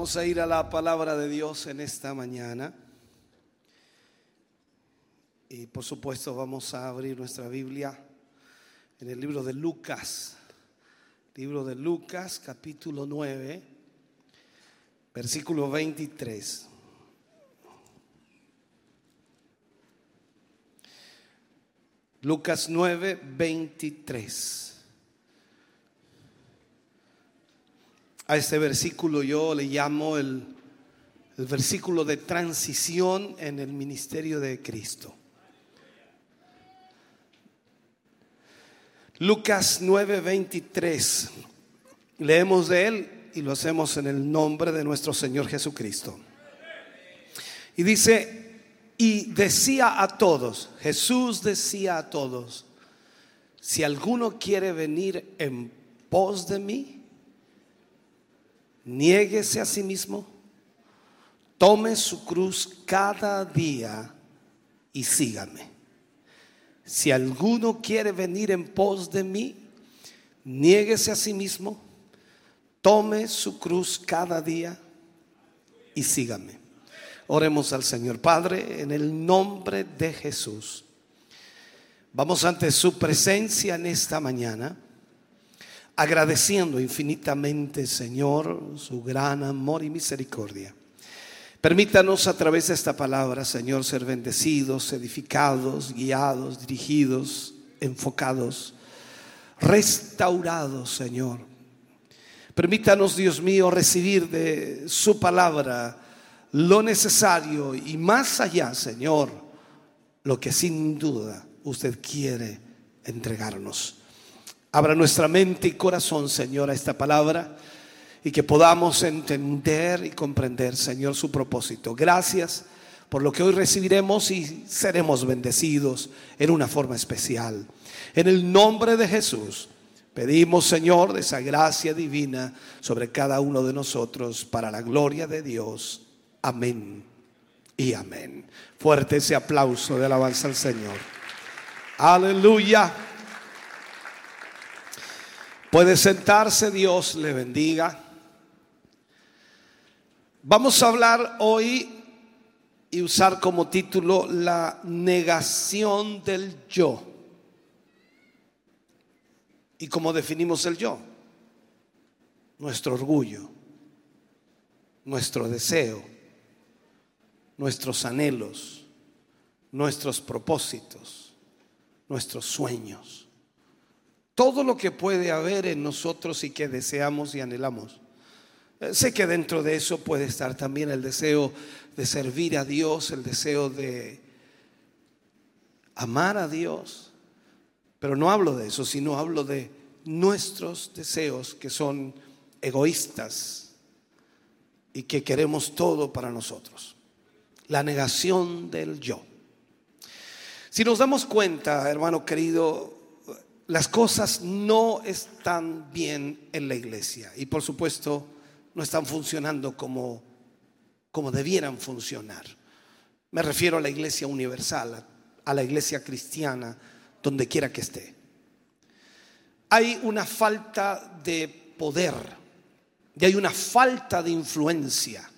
Vamos a ir a la palabra de Dios en esta mañana. Y por supuesto vamos a abrir nuestra Biblia en el libro de Lucas. Libro de Lucas, capítulo 9, versículo 23. Lucas 9, 23. A este versículo yo le llamo el, el versículo de transición en el ministerio de Cristo. Lucas 9:23. Leemos de él y lo hacemos en el nombre de nuestro Señor Jesucristo. Y dice, y decía a todos, Jesús decía a todos, si alguno quiere venir en pos de mí, niéguese a sí mismo, tome su cruz cada día y sígame. Si alguno quiere venir en pos de mí, niéguese a sí mismo, tome su cruz cada día y sígame. Oremos al Señor Padre en el nombre de Jesús. Vamos ante su presencia en esta mañana, agradeciendo infinitamente, Señor, su gran amor y misericordia. Permítanos a través de esta palabra, Señor, ser bendecidos, edificados, guiados, dirigidos, enfocados, restaurados, Señor. Permítanos, Dios mío, recibir de su palabra lo necesario y más allá, Señor, lo que sin duda usted quiere entregarnos. Abra nuestra mente y corazón, Señor, a esta palabra y que podamos entender y comprender, Señor, su propósito. Gracias por lo que hoy recibiremos y seremos bendecidos en una forma especial. En el nombre de Jesús, pedimos, Señor, de esa gracia divina sobre cada uno de nosotros para la gloria de Dios. Amén y amén. Fuerte ese aplauso de alabanza al Señor. Aleluya. Puede sentarse, Dios le bendiga. Vamos a hablar hoy y usar como título la negación del yo. ¿Y cómo definimos el yo? Nuestro orgullo, nuestro deseo, nuestros anhelos, nuestros propósitos, nuestros sueños. Todo lo que puede haber en nosotros y que deseamos y anhelamos. Sé que dentro de eso puede estar también el deseo de servir a Dios, el deseo de amar a Dios, pero no hablo de eso, sino hablo de nuestros deseos que son egoístas y que queremos todo para nosotros. La negación del yo. Si nos damos cuenta, hermano querido, las cosas no están bien en la iglesia y por supuesto, no están funcionando como, como debieran funcionar. Me refiero a la iglesia universal, a la iglesia cristiana, donde quiera que esté. Hay una falta de poder y hay una falta de influencia.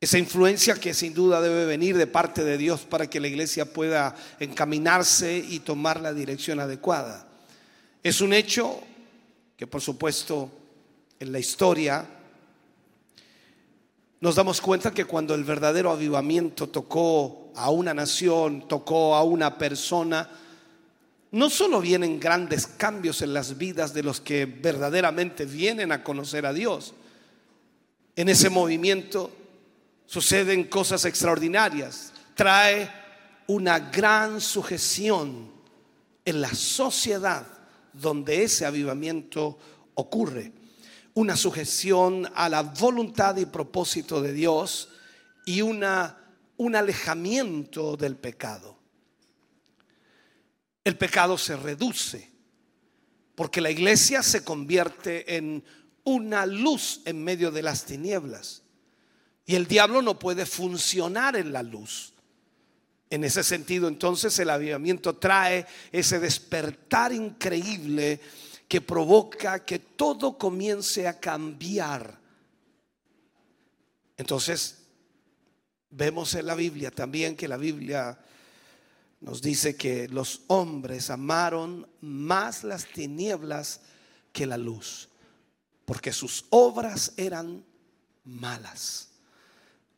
Esa influencia que sin duda debe venir de parte de Dios para que la iglesia pueda encaminarse y tomar la dirección adecuada. Es un hecho que por supuesto en la historia nos damos cuenta que cuando el verdadero avivamiento tocó a una nación, tocó a una persona, no solo vienen grandes cambios en las vidas de los que verdaderamente vienen a conocer a Dios, en ese movimiento suceden cosas extraordinarias, trae una gran sujeción en la sociedad donde ese avivamiento ocurre una sujeción a la voluntad y propósito de Dios y una, un alejamiento del pecado. El pecado se reduce porque la iglesia se convierte en una luz en medio de las tinieblas. Y el diablo no puede funcionar en la luz. En ese sentido, entonces el avivamiento trae ese despertar increíble que provoca que todo comience a cambiar. Entonces, vemos en la Biblia también que la Biblia nos dice que los hombres amaron más las tinieblas que la luz, porque sus obras eran malas.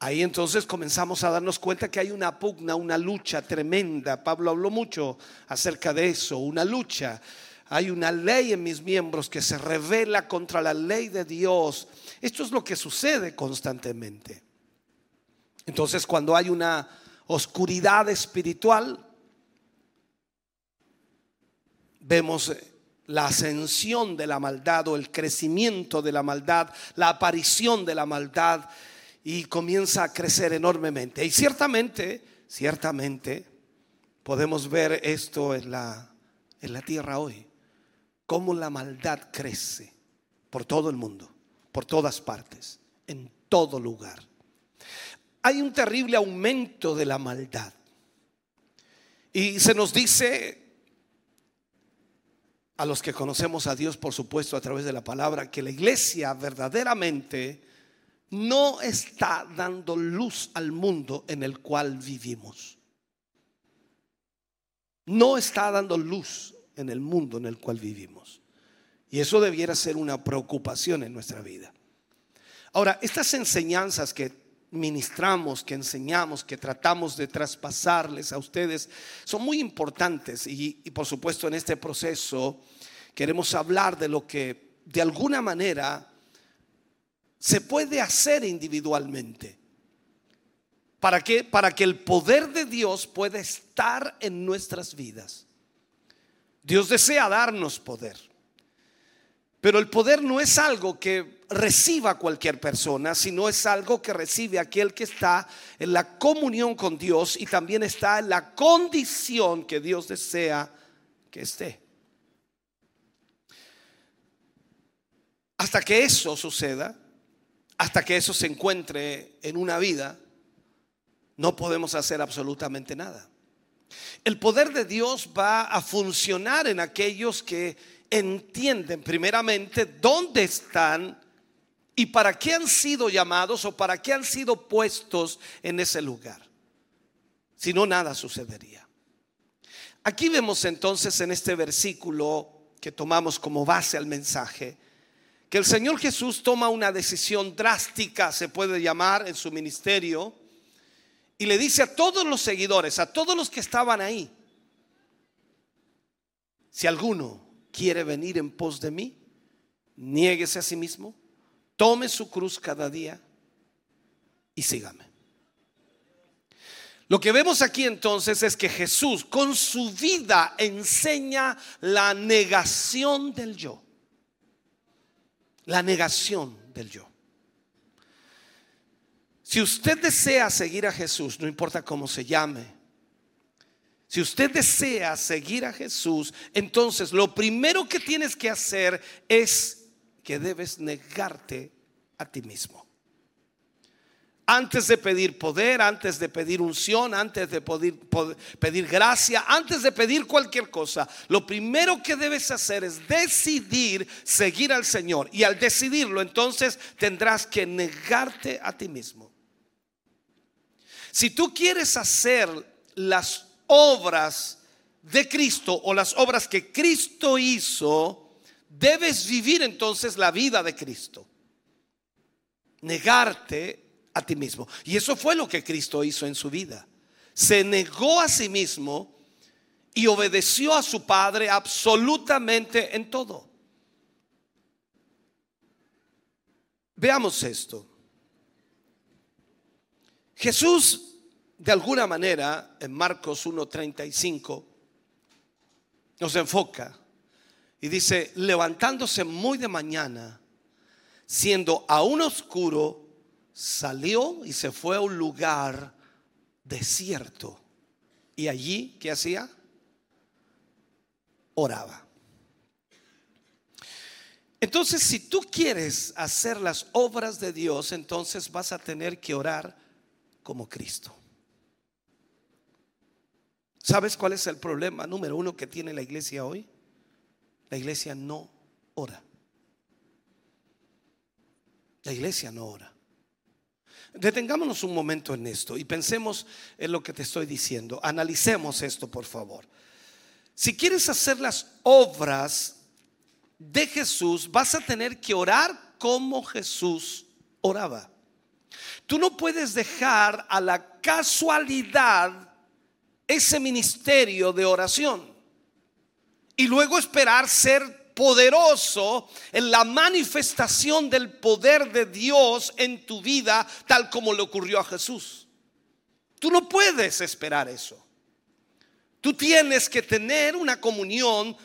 Ahí entonces comenzamos a darnos cuenta que hay una pugna, una lucha tremenda. Pablo habló mucho acerca de eso, una lucha. Hay una ley en mis miembros que se revela contra la ley de Dios. Esto es lo que sucede constantemente. Entonces cuando hay una oscuridad espiritual, vemos la ascensión de la maldad o el crecimiento de la maldad, la aparición de la maldad y comienza a crecer enormemente. Y ciertamente, ciertamente, podemos ver esto en la, en la tierra hoy, cómo la maldad crece por todo el mundo, por todas partes, en todo lugar. Hay un terrible aumento de la maldad. Y se nos dice a los que conocemos a Dios, por supuesto, a través de la palabra, que la iglesia verdaderamente no está dando luz al mundo en el cual vivimos. No está dando luz en el mundo en el cual vivimos. Y eso debiera ser una preocupación en nuestra vida. Ahora, estas enseñanzas que ministramos, que enseñamos, que tratamos de traspasarles a ustedes, son muy importantes y, y, por supuesto en este proceso queremos hablar de lo que de alguna manera se puede hacer individualmente. ¿Para qué? Para que el poder de Dios pueda estar en nuestras vidas. Dios desea darnos poder. Pero el poder no es algo que reciba cualquier persona, sino es algo que recibe aquel que está en la comunión con Dios y también está en la condición que Dios desea que esté. Hasta que eso suceda, hasta que eso se encuentre en una vida, no podemos hacer absolutamente nada. El poder de Dios va a funcionar en aquellos que entienden primeramente dónde están y para qué han sido llamados o para qué han sido puestos en ese lugar. Si no, nada sucedería. Aquí vemos entonces en este versículo que tomamos como base al mensaje, que el Señor Jesús toma una decisión drástica, se puede llamar, en su ministerio, y le dice a todos los seguidores, a todos los que estaban ahí, si alguno quiere venir en pos de mí, niéguese a sí mismo, tome su cruz cada día y sígame. Lo que vemos aquí entonces es que Jesús con su vida enseña la negación del yo la negación del yo. Si usted desea seguir a Jesús, no importa cómo se llame, si usted desea seguir a Jesús, entonces lo primero que tienes que hacer es que debes negarte a ti mismo. Antes de pedir poder, antes de pedir unción, antes de pedir, gracia, antes de pedir cualquier cosa, lo primero que debes hacer es decidir seguir al Señor. Y al decidirlo, entonces tendrás que negarte a ti mismo. Si tú quieres hacer las obras de Cristo o las obras que Cristo hizo, debes vivir entonces la vida de Cristo. Negarte a ti mismo. Y eso fue lo que Cristo hizo en su vida. Se negó a sí mismo y obedeció a su Padre absolutamente en todo. Veamos esto. Jesús, de alguna manera, en Marcos 1.35, nos enfoca y dice, levantándose muy de mañana, siendo aún oscuro, salió y se fue a un lugar desierto. Y allí, ¿qué hacía? Oraba. Entonces, si tú quieres hacer las obras de Dios, entonces vas a tener que orar como Cristo. ¿Sabes cuál es el problema número uno que tiene la iglesia hoy? La iglesia no ora. La iglesia no ora. Detengámonos un momento en esto y pensemos en lo que te estoy diciendo. Analicemos esto, por favor. Si quieres hacer las obras de Jesús, vas a tener que orar como Jesús oraba. Tú no puedes dejar a la casualidad ese ministerio de oración y luego esperar ser poderoso en la manifestación del poder de Dios en tu vida, tal como le ocurrió a Jesús. Tú no puedes esperar eso. Tú tienes que tener una comunión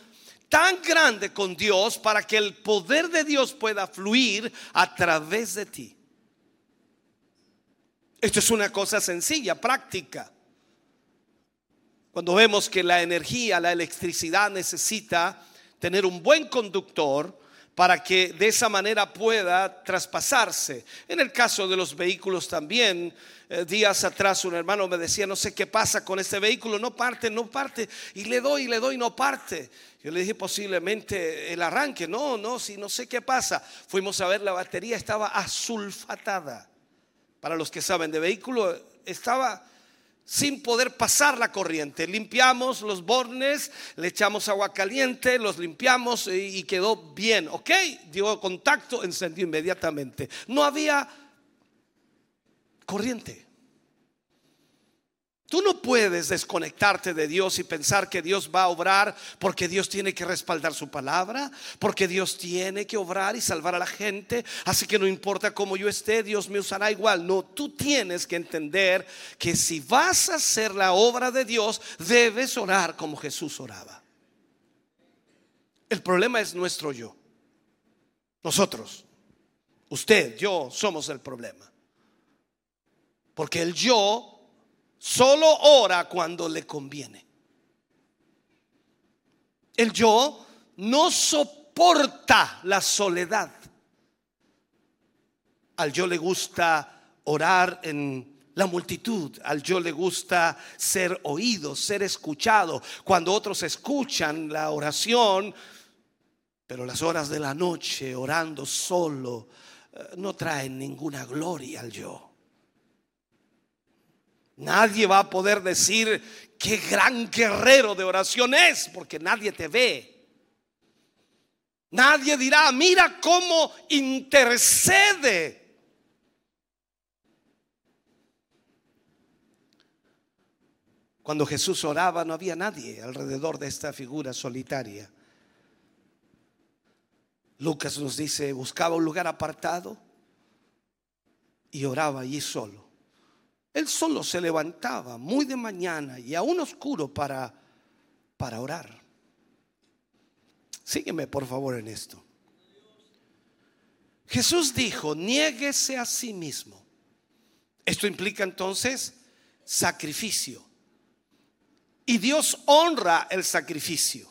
tan grande con Dios para que el poder de Dios pueda fluir a través de ti. Esto es una cosa sencilla, práctica. Cuando vemos que la energía, la electricidad necesita tener un buen conductor para que de esa manera pueda traspasarse. En el caso de los vehículos también, eh, días atrás un hermano me decía, no sé qué pasa con este vehículo, no parte, no parte, y le doy, le doy, no parte. Yo le dije posiblemente el arranque, no, no, si no sé qué pasa. Fuimos a ver la batería, estaba asulfatada. Para los que saben de vehículo, estaba sin poder pasar la corriente. Limpiamos los bornes, le echamos agua caliente, los limpiamos y quedó bien. ¿Ok? Dio contacto, encendió inmediatamente. No había corriente. Tú no puedes desconectarte de Dios y pensar que Dios va a obrar porque Dios tiene que respaldar su palabra, porque Dios tiene que obrar y salvar a la gente. Así que no importa cómo yo esté, Dios me usará igual. No, tú tienes que entender que si vas a hacer la obra de Dios, debes orar como Jesús oraba. El problema es nuestro yo. Nosotros, usted, yo somos el problema. Porque el yo Solo ora cuando le conviene. El yo no soporta la soledad. Al yo le gusta orar en la multitud, al yo le gusta ser oído, ser escuchado. Cuando otros escuchan la oración, pero las horas de la noche orando solo eh, no traen ninguna gloria al yo. Nadie va a poder decir qué gran guerrero de oración es, porque nadie te ve. Nadie dirá, mira cómo intercede. Cuando Jesús oraba no había nadie alrededor de esta figura solitaria. Lucas nos dice, buscaba un lugar apartado y oraba allí solo. Él solo se levantaba muy de mañana y aún oscuro para, para orar. Sígueme por favor en esto. Jesús dijo, niéguese a sí mismo. Esto implica entonces sacrificio. Y Dios honra el sacrificio.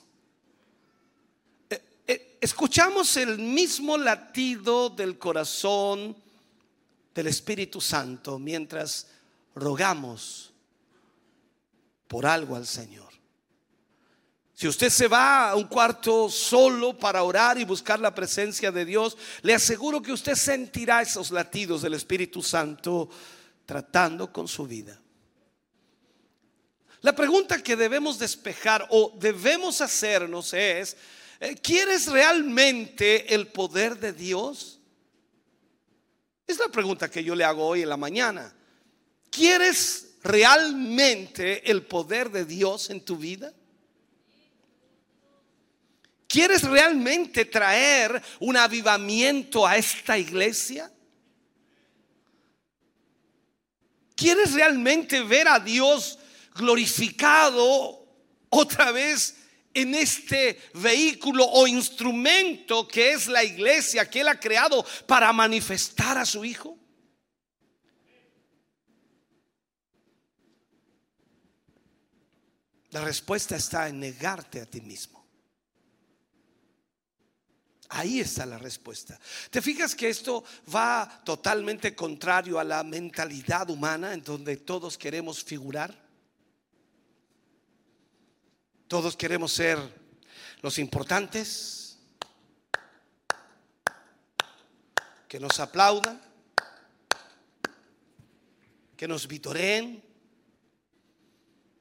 Eh, eh, escuchamos el mismo latido del corazón del Espíritu Santo mientras rogamos por algo al Señor. Si usted se va a un cuarto solo para orar y buscar la presencia de Dios, le aseguro que usted sentirá esos latidos del Espíritu Santo tratando con su vida. La pregunta que debemos despejar o debemos hacernos es, eh, ¿quieres realmente el poder de Dios? Es la pregunta que yo le hago hoy en la mañana. ¿Quieres realmente el poder de Dios en tu vida? ¿Quieres realmente traer un avivamiento a esta iglesia? ¿Quieres realmente ver a Dios glorificado otra vez en este vehículo o instrumento que es la iglesia que Él ha creado para manifestar a su Hijo? La respuesta está en negarte a ti mismo. Ahí está la respuesta. ¿Te fijas que esto va totalmente contrario a la mentalidad humana en donde todos queremos figurar? Todos queremos ser los importantes, que nos aplaudan, que nos vitoreen,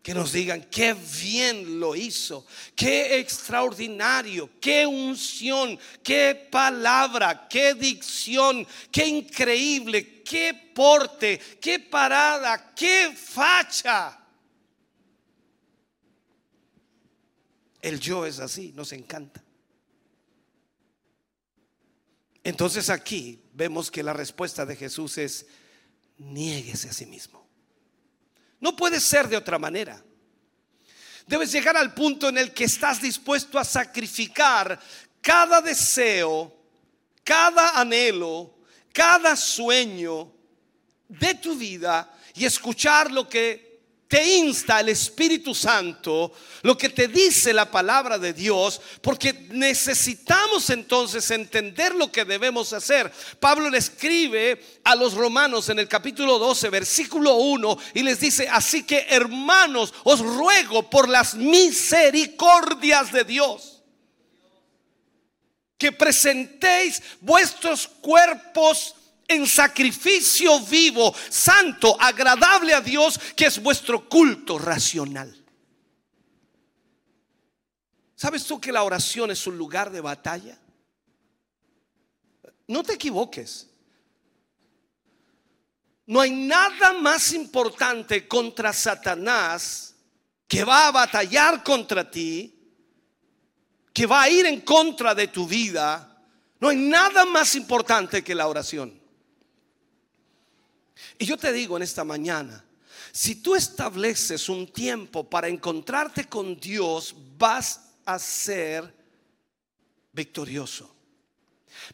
que nos digan qué bien lo hizo, qué extraordinario, qué unción, qué palabra, qué dicción, qué increíble, qué porte, qué parada, qué facha. El yo es así, nos encanta. Entonces aquí vemos que la respuesta de Jesús es, niéguese a sí mismo. No puede ser de otra manera. Debes llegar al punto en el que estás dispuesto a sacrificar cada deseo, cada anhelo, cada sueño de tu vida y escuchar lo que insta el Espíritu Santo, lo que te dice la palabra de Dios, porque necesitamos entonces entender lo que debemos hacer. Pablo le escribe a los romanos en el capítulo 12, versículo 1, y les dice, así que hermanos, os ruego por las misericordias de Dios, que presentéis vuestros cuerpos en sacrificio vivo, santo, agradable a Dios, que es vuestro culto racional. ¿Sabes tú que la oración es un lugar de batalla? No te equivoques. No hay nada más importante contra Satanás que va a batallar contra ti, que va a ir en contra de tu vida. No hay nada más importante que la oración. Y yo te digo en esta mañana, si tú estableces un tiempo para encontrarte con Dios, vas a ser victorioso.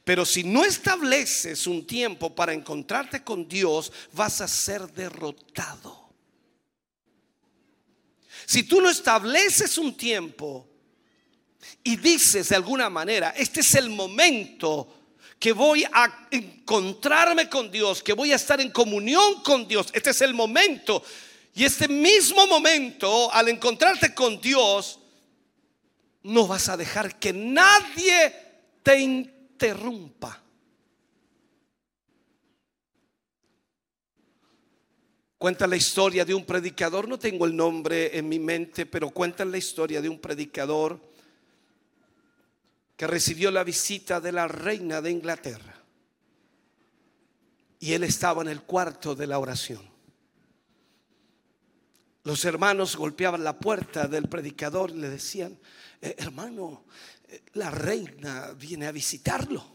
Pero si no estableces un tiempo para encontrarte con Dios, vas a ser derrotado. Si tú no estableces un tiempo y dices de alguna manera, este es el momento que voy a encontrarme con Dios, que voy a estar en comunión con Dios. Este es el momento. Y este mismo momento, al encontrarte con Dios, no vas a dejar que nadie te interrumpa. Cuenta la historia de un predicador, no tengo el nombre en mi mente, pero cuenta la historia de un predicador que recibió la visita de la reina de Inglaterra. Y él estaba en el cuarto de la oración. Los hermanos golpeaban la puerta del predicador y le decían, eh, hermano, eh, la reina viene a visitarlo.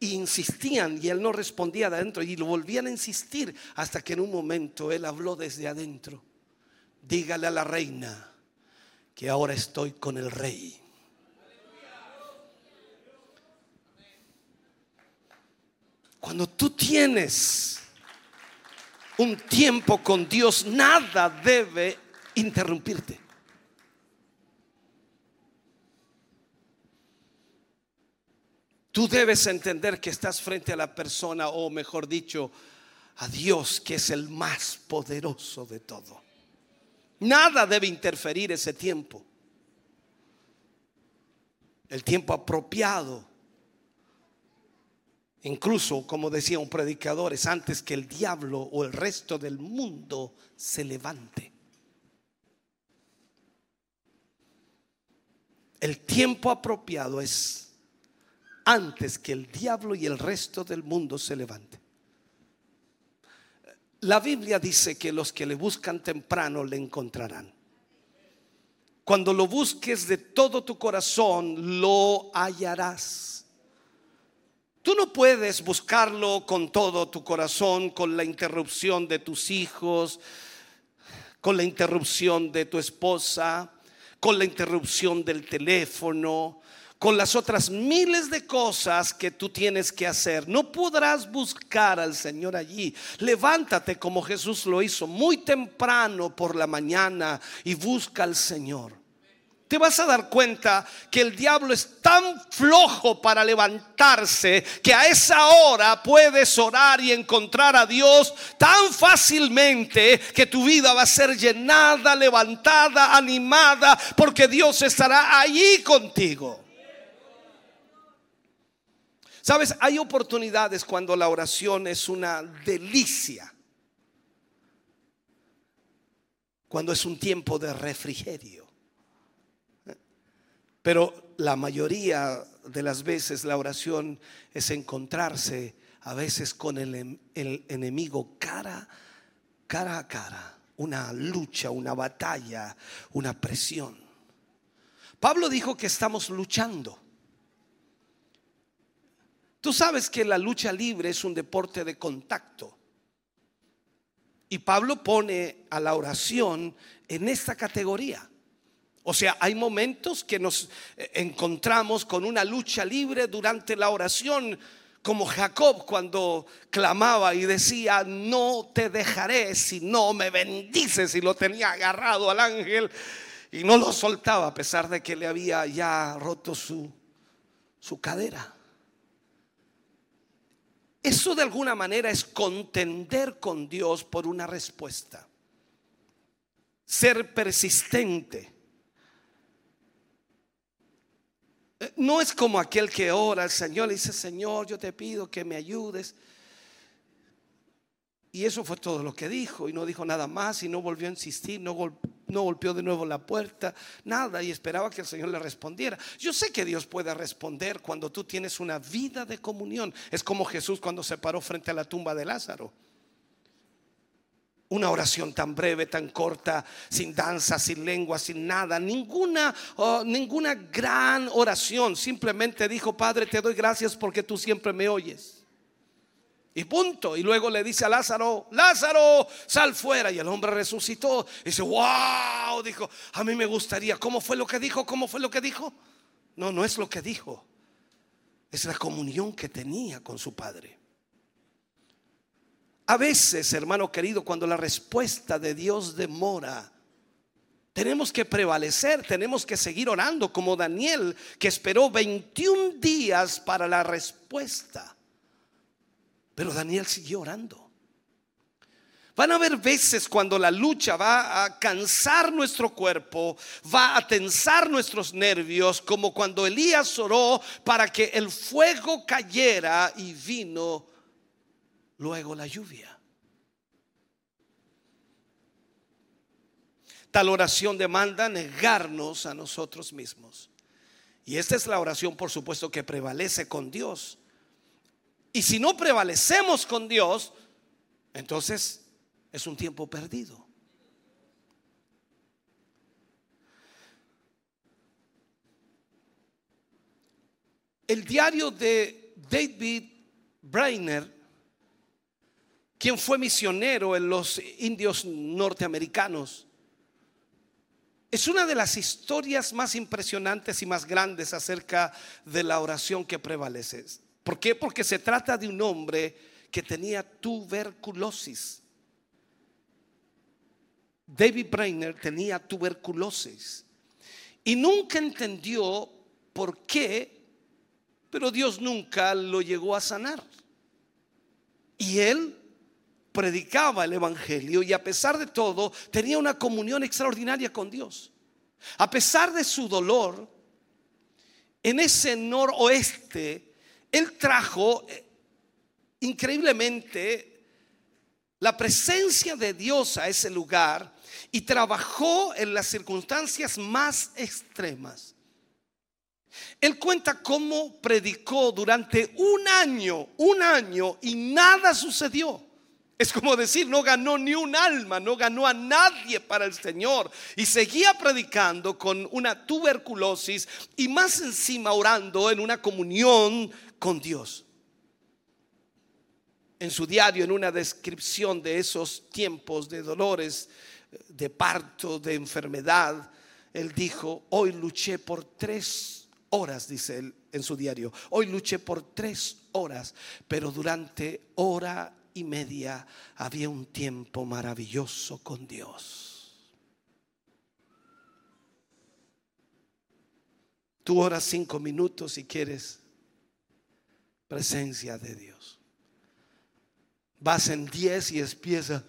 Insistían y él no respondía de adentro y lo volvían a insistir hasta que en un momento él habló desde adentro. Dígale a la reina que ahora estoy con el rey. Cuando tú tienes un tiempo con Dios, nada debe interrumpirte. Tú debes entender que estás frente a la persona, o mejor dicho, a Dios, que es el más poderoso de todo. Nada debe interferir ese tiempo. El tiempo apropiado Incluso, como decía un predicador, es antes que el diablo o el resto del mundo se levante. El tiempo apropiado es antes que el diablo y el resto del mundo se levante. La Biblia dice que los que le buscan temprano le encontrarán. Cuando lo busques de todo tu corazón, lo hallarás. Tú no puedes buscarlo con todo tu corazón, con la interrupción de tus hijos, con la interrupción de tu esposa, con la interrupción del teléfono, con las otras miles de cosas que tú tienes que hacer. No podrás buscar al Señor allí. Levántate como Jesús lo hizo muy temprano por la mañana y busca al Señor te vas a dar cuenta que el diablo es tan flojo para levantarse que a esa hora puedes orar y encontrar a Dios tan fácilmente que tu vida va a ser llenada, levantada, animada, porque Dios estará allí contigo. Sabes, hay oportunidades cuando la oración es una delicia. Cuando es un tiempo de refrigerio. Pero la mayoría de las veces la oración es encontrarse a veces con el, enemigo cara, cara a cara, una lucha, una batalla, una presión. Pablo dijo que estamos luchando. Tú sabes que la lucha libre es un deporte de contacto. Y Pablo pone a la oración en esta categoría. O sea, hay momentos que nos eh, encontramos con una lucha libre durante la oración, como Jacob cuando clamaba y decía, no te dejaré si no me bendices y lo tenía agarrado al ángel y no lo soltaba a pesar de que le había ya roto su, su cadera. Eso de alguna manera es contender con Dios por una respuesta. Ser persistente No es como aquel que ora al Señor, le dice, Señor, yo te pido que me ayudes. Y eso fue todo lo que dijo, y no dijo nada más, y no volvió a insistir, no, no golpeó de nuevo la puerta, nada, y esperaba que el Señor le respondiera. Yo sé que Dios puede responder cuando tú tienes una vida de comunión. Es como Jesús cuando se paró frente a la tumba de Lázaro una oración tan breve, tan corta, sin danza, sin lengua, sin nada, ninguna, oh, ninguna gran oración. Simplemente dijo, Padre, te doy gracias porque tú siempre me oyes. Y punto. Y luego le dice a Lázaro, Lázaro, sal fuera. Y el hombre resucitó. Y dice, wow, dijo, a mí me gustaría. ¿Cómo fue lo que dijo? ¿Cómo fue lo que dijo? No, no es lo que dijo. Es la comunión que tenía con su padre. A veces, hermano querido, cuando la respuesta de Dios demora, tenemos que prevalecer, tenemos que seguir orando como Daniel, que esperó 21 días para la respuesta. Pero Daniel siguió orando. Van a haber veces cuando la lucha va a cansar nuestro cuerpo, va a tensar nuestros nervios, como cuando Elías oró para que el fuego cayera y vino luego la lluvia. Tal oración demanda negarnos a nosotros mismos. Y esta es la oración, por supuesto, que prevalece con Dios. Y si no prevalecemos con Dios, entonces es un tiempo perdido. El diario de David Brainer quien fue misionero en los indios norteamericanos. Es una de las historias más impresionantes y más grandes acerca de la oración que prevalece. ¿Por qué? Porque se trata de un hombre que tenía tuberculosis. David Brainer tenía tuberculosis y nunca entendió por qué, pero Dios nunca lo llegó a sanar. Y él predicaba el Evangelio y a pesar de todo tenía una comunión extraordinaria con Dios. A pesar de su dolor, en ese noroeste, él trajo eh, increíblemente la presencia de Dios a ese lugar y trabajó en las circunstancias más extremas. Él cuenta cómo predicó durante un año, un año, y nada sucedió. Es como decir, no ganó ni un alma, no ganó a nadie para el Señor. Y seguía predicando con una tuberculosis y más encima orando en una comunión con Dios. En su diario, en una descripción de esos tiempos de dolores, de parto, de enfermedad, él dijo, hoy luché por tres horas, dice él en su diario. Hoy luché por tres horas, pero durante hora y media había un tiempo maravilloso con Dios. Tú oras cinco minutos si quieres presencia de Dios. Vas en diez y empiezas.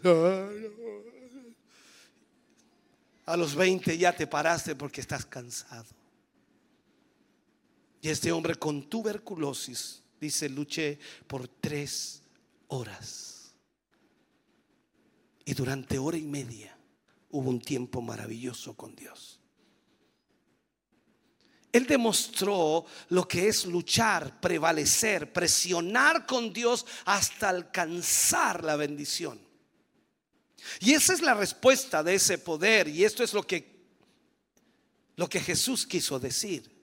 A los 20 ya te paraste porque estás cansado. Y este hombre con tuberculosis, dice, luché por tres horas. Y durante hora y media hubo un tiempo maravilloso con Dios. Él demostró lo que es luchar, prevalecer, presionar con Dios hasta alcanzar la bendición. Y esa es la respuesta de ese poder y esto es lo que lo que Jesús quiso decir.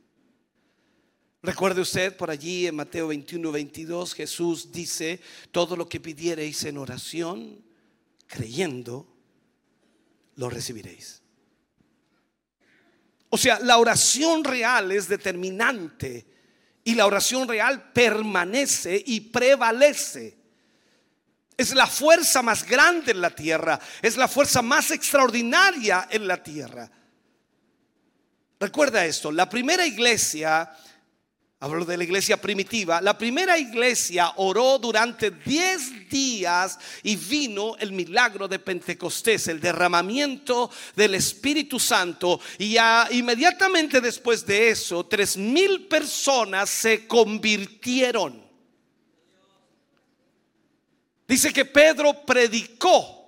Recuerde usted por allí en Mateo 21, 22, Jesús dice, todo lo que pidiereis en oración, creyendo, lo recibiréis. O sea, la oración real es determinante y la oración real permanece y prevalece. Es la fuerza más grande en la tierra, es la fuerza más extraordinaria en la tierra. Recuerda esto, la primera iglesia Hablo de la iglesia primitiva. La primera iglesia oró durante 10 días y vino el milagro de Pentecostés, el derramamiento del Espíritu Santo. Y inmediatamente después de eso, tres mil personas se convirtieron. Dice que Pedro predicó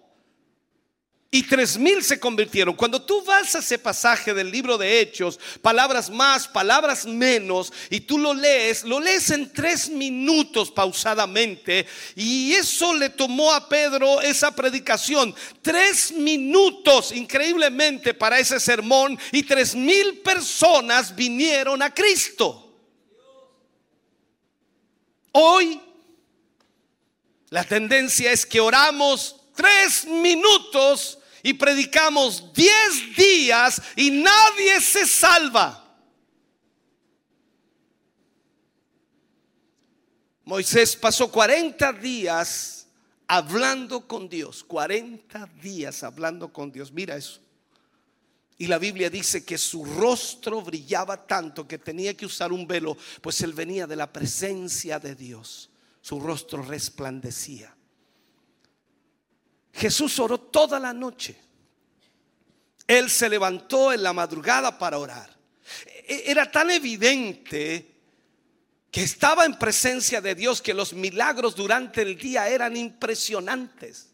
y tres mil se convirtieron. Cuando tú vas a ese pasaje del libro de Hechos, palabras más, palabras menos, y tú lo lees, lo lees en tres minutos pausadamente, y eso le tomó a Pedro esa predicación. Tres minutos, increíblemente, para ese sermón, y tres mil personas vinieron a Cristo. Hoy, la tendencia es que oramos tres minutos y predicamos 10 días y nadie se salva. Moisés pasó 40 días hablando con Dios, 40 días hablando con Dios. Mira eso. Y la Biblia dice que su rostro brillaba tanto que tenía que usar un velo, pues él venía de la presencia de Dios. Su rostro resplandecía. Jesús oró toda la noche. Él se levantó en la madrugada para orar. E-, era tan evidente que estaba en presencia de Dios que los milagros durante el día eran impresionantes.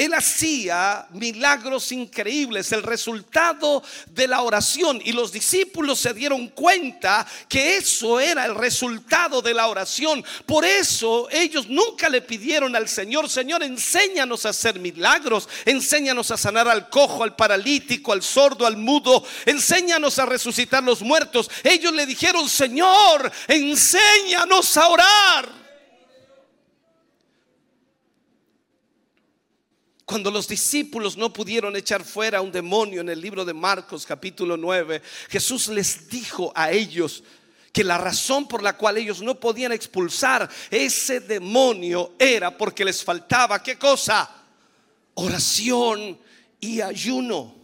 Él hacía milagros increíbles, el resultado de la oración. Y los discípulos se dieron cuenta que eso era el resultado de la oración. Por eso ellos nunca le pidieron al Señor, Señor, enséñanos a hacer milagros, enséñanos a sanar al cojo, al paralítico, al sordo, al mudo, enséñanos a resucitar los muertos. Ellos le dijeron, Señor, enséñanos a orar. Cuando los discípulos no pudieron echar fuera a un demonio en el libro de Marcos capítulo 9, Jesús les dijo a ellos que la razón por la cual ellos no podían expulsar ese demonio era porque les faltaba, ¿qué cosa? Oración y ayuno.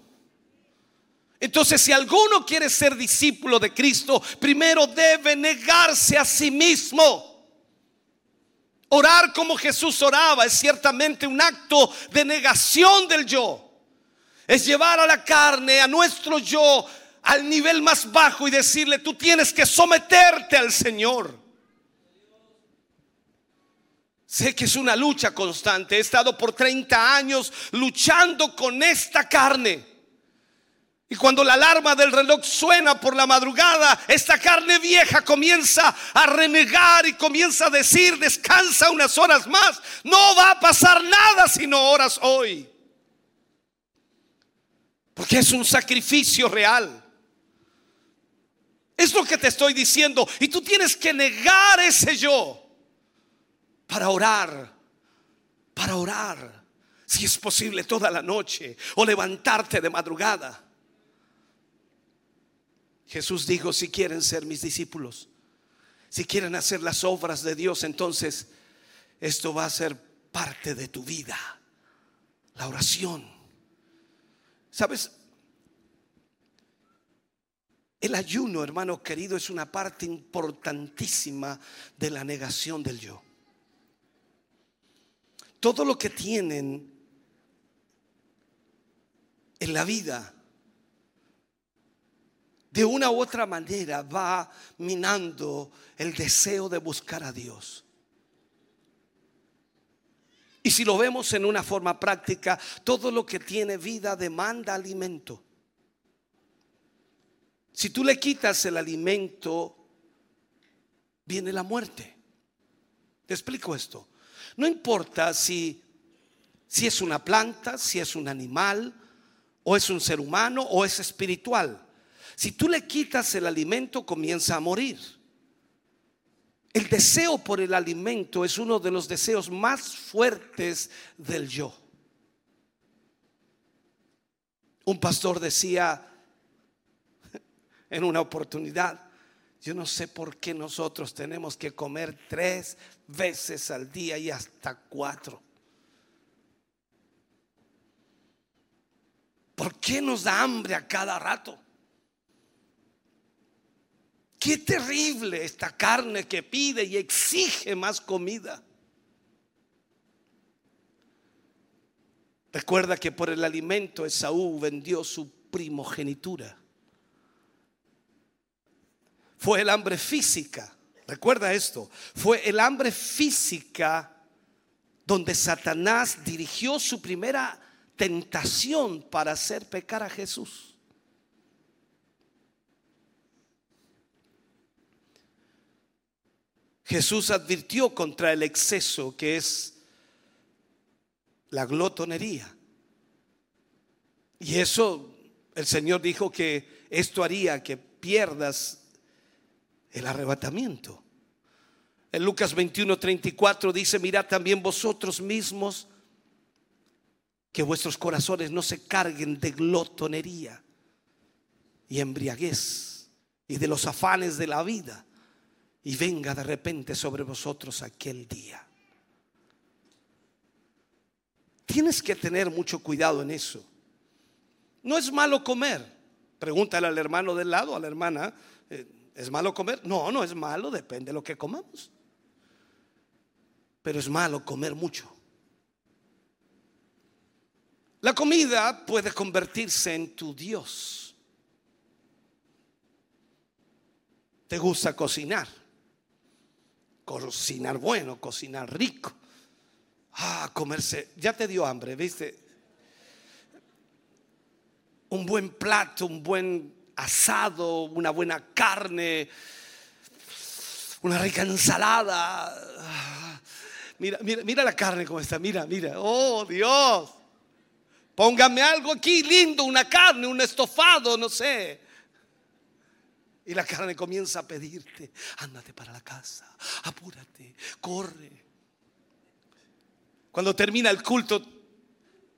Entonces, si alguno quiere ser discípulo de Cristo, primero debe negarse a sí mismo. Orar como Jesús oraba es ciertamente un acto de negación del yo. Es llevar a la carne, a nuestro yo, al nivel más bajo y decirle, tú tienes que someterte al Señor. Sé que es una lucha constante. He estado por 30 años luchando con esta carne. Y cuando la alarma del reloj suena por la madrugada, esta carne vieja comienza a renegar y comienza a decir, descansa unas horas más. No va a pasar nada si no oras hoy. Porque es un sacrificio real. Es lo que te estoy diciendo. Y tú tienes que negar ese yo para orar. Para orar. Si es posible toda la noche. O levantarte de madrugada. Jesús dijo, si quieren ser mis discípulos, si quieren hacer las obras de Dios, entonces esto va a ser parte de tu vida, la oración. ¿Sabes? El ayuno, hermano querido, es una parte importantísima de la negación del yo. Todo lo que tienen en la vida, de una u otra manera, va minando el deseo de buscar a Dios. Y si lo vemos en una forma práctica, todo lo que tiene vida demanda alimento. Si tú le quitas el alimento, viene la muerte. Te explico esto. No importa si, si es una planta, si es un animal, o es un ser humano, o es espiritual. Si tú le quitas el alimento, comienza a morir. El deseo por el alimento es uno de los deseos más fuertes del yo. Un pastor decía en una oportunidad, yo no sé por qué nosotros tenemos que comer tres veces al día y hasta cuatro. ¿Por qué nos da hambre a cada rato? Qué terrible esta carne que pide y exige más comida. Recuerda que por el alimento Esaú vendió su primogenitura. Fue el hambre física. Recuerda esto. Fue el hambre física donde Satanás dirigió su primera tentación para hacer pecar a Jesús. Jesús advirtió contra el exceso que es la glotonería. Y eso el Señor dijo que esto haría que pierdas el arrebatamiento. En Lucas 21, 34 dice, mirad también vosotros mismos que vuestros corazones no se carguen de glotonería y embriaguez y de los afanes de la vida y venga de repente sobre vosotros aquel día. Tienes que tener mucho cuidado en eso. No es malo comer. Pregúntale al hermano del lado, a la hermana, eh, ¿es malo comer? No, no es malo, depende de lo que comamos. Pero es malo comer mucho. La comida puede convertirse en tu Dios. ¿Te gusta cocinar? Cocinar bueno, cocinar rico. Ah, comerse, ya te dio hambre, ¿viste? Un buen plato, un buen asado, una buena carne, una rica ensalada. Ah, mira, mira, mira la carne como está, mira, mira. Oh, Dios. Póngame algo aquí lindo, una carne, un estofado, no sé. Y la carne comienza a pedirte, ándate para la casa, apúrate, corre. Cuando termina el culto,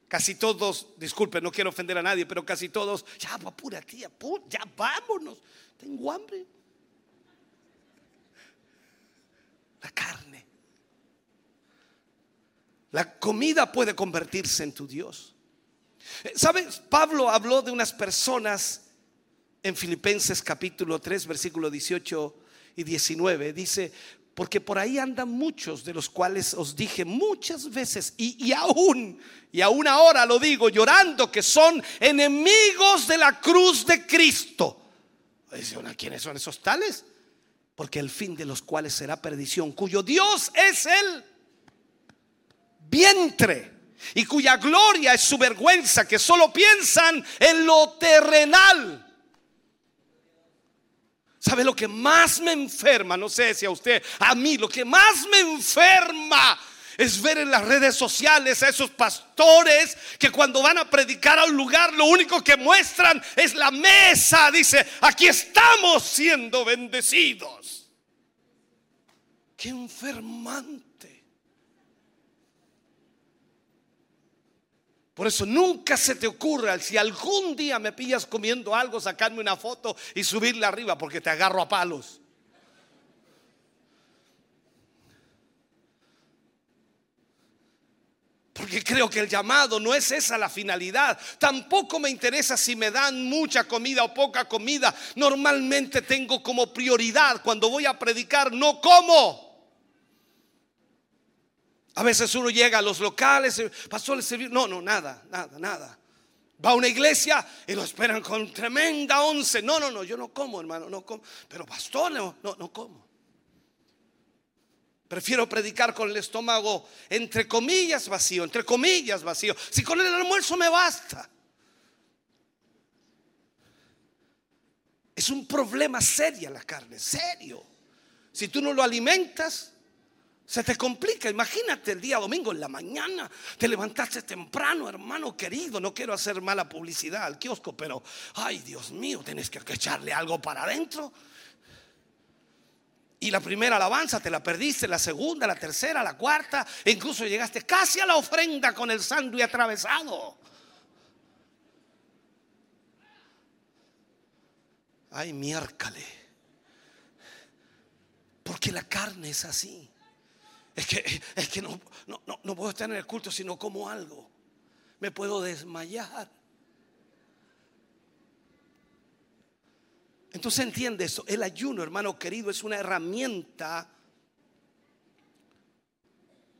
casi todos, disculpe, no quiero ofender a nadie, pero casi todos, ya apúrate, apúrate, ya vámonos, tengo hambre. La carne. La comida puede convertirse en tu Dios. ¿Sabes? Pablo habló de unas personas en Filipenses capítulo 3, versículo 18 y 19. Dice, porque por ahí andan muchos de los cuales os dije muchas veces y, aún, y aún ahora lo digo, llorando que son enemigos de la cruz de Cristo. ¿Quiénes son esos tales? Porque el fin de los cuales será perdición, cuyo Dios es el vientre y cuya gloria es su vergüenza, que solo piensan en lo terrenal ¿Sabe lo que más me enferma? No sé si a usted, a mí, lo que más me enferma es ver en las redes sociales a esos pastores que cuando van a predicar a un lugar lo único que muestran es la mesa. Dice, aquí estamos siendo bendecidos. Qué enfermante. Por eso nunca se te ocurra, si algún día me pillas comiendo algo, sacarme una foto y subirla arriba porque te agarro a palos. Porque creo que el llamado no es esa la finalidad. Tampoco me interesa si me dan mucha comida o poca comida. Normalmente tengo como prioridad cuando voy a predicar, no como. A veces uno llega a los locales, eh, pastor, le No, no, nada, nada, nada. Va a una iglesia y lo esperan con tremenda once. No, no, no, yo no como, hermano, no como. Pero pastor, no, no, no como. Prefiero predicar con el estómago entre comillas vacío, entre comillas vacío. Si con el almuerzo me basta. Es un problema serio la carne, serio. Si tú no lo alimentas, se te complica. Imagínate el día domingo en la mañana. Te levantaste temprano, hermano querido. No quiero hacer mala publicidad al kiosco, pero ay, Dios mío, tienes que echarle algo para adentro. Y la primera alabanza te la perdiste, la segunda, la tercera, la cuarta, e incluso llegaste casi a la ofrenda con el sándwich atravesado. Ay, miércale. Porque la carne es así. Es que, es que no, no, no, puedo estar en el culto si no como algo. Me puedo desmayar. Entonces entiende eso. El ayuno, hermano querido, es una herramienta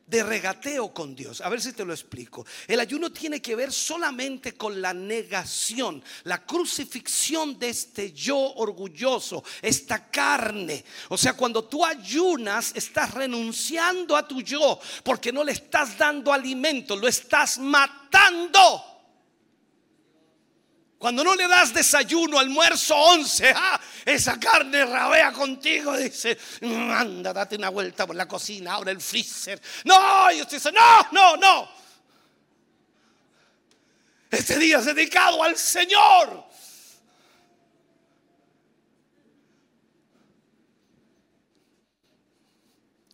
de regateo con Dios. A ver si te lo explico. El ayuno tiene que ver solamente con la negación, la crucifixión de este yo orgulloso, esta carne. O sea, cuando tú ayunas, estás renunciando a tu yo porque no le estás dando alimento, lo estás matando. Cuando no le das desayuno, almuerzo, once, ah, esa carne rabea contigo. Dice, anda, date una vuelta por la cocina, abre el freezer. No, y usted dice, no, no, no. Este día es dedicado al Señor.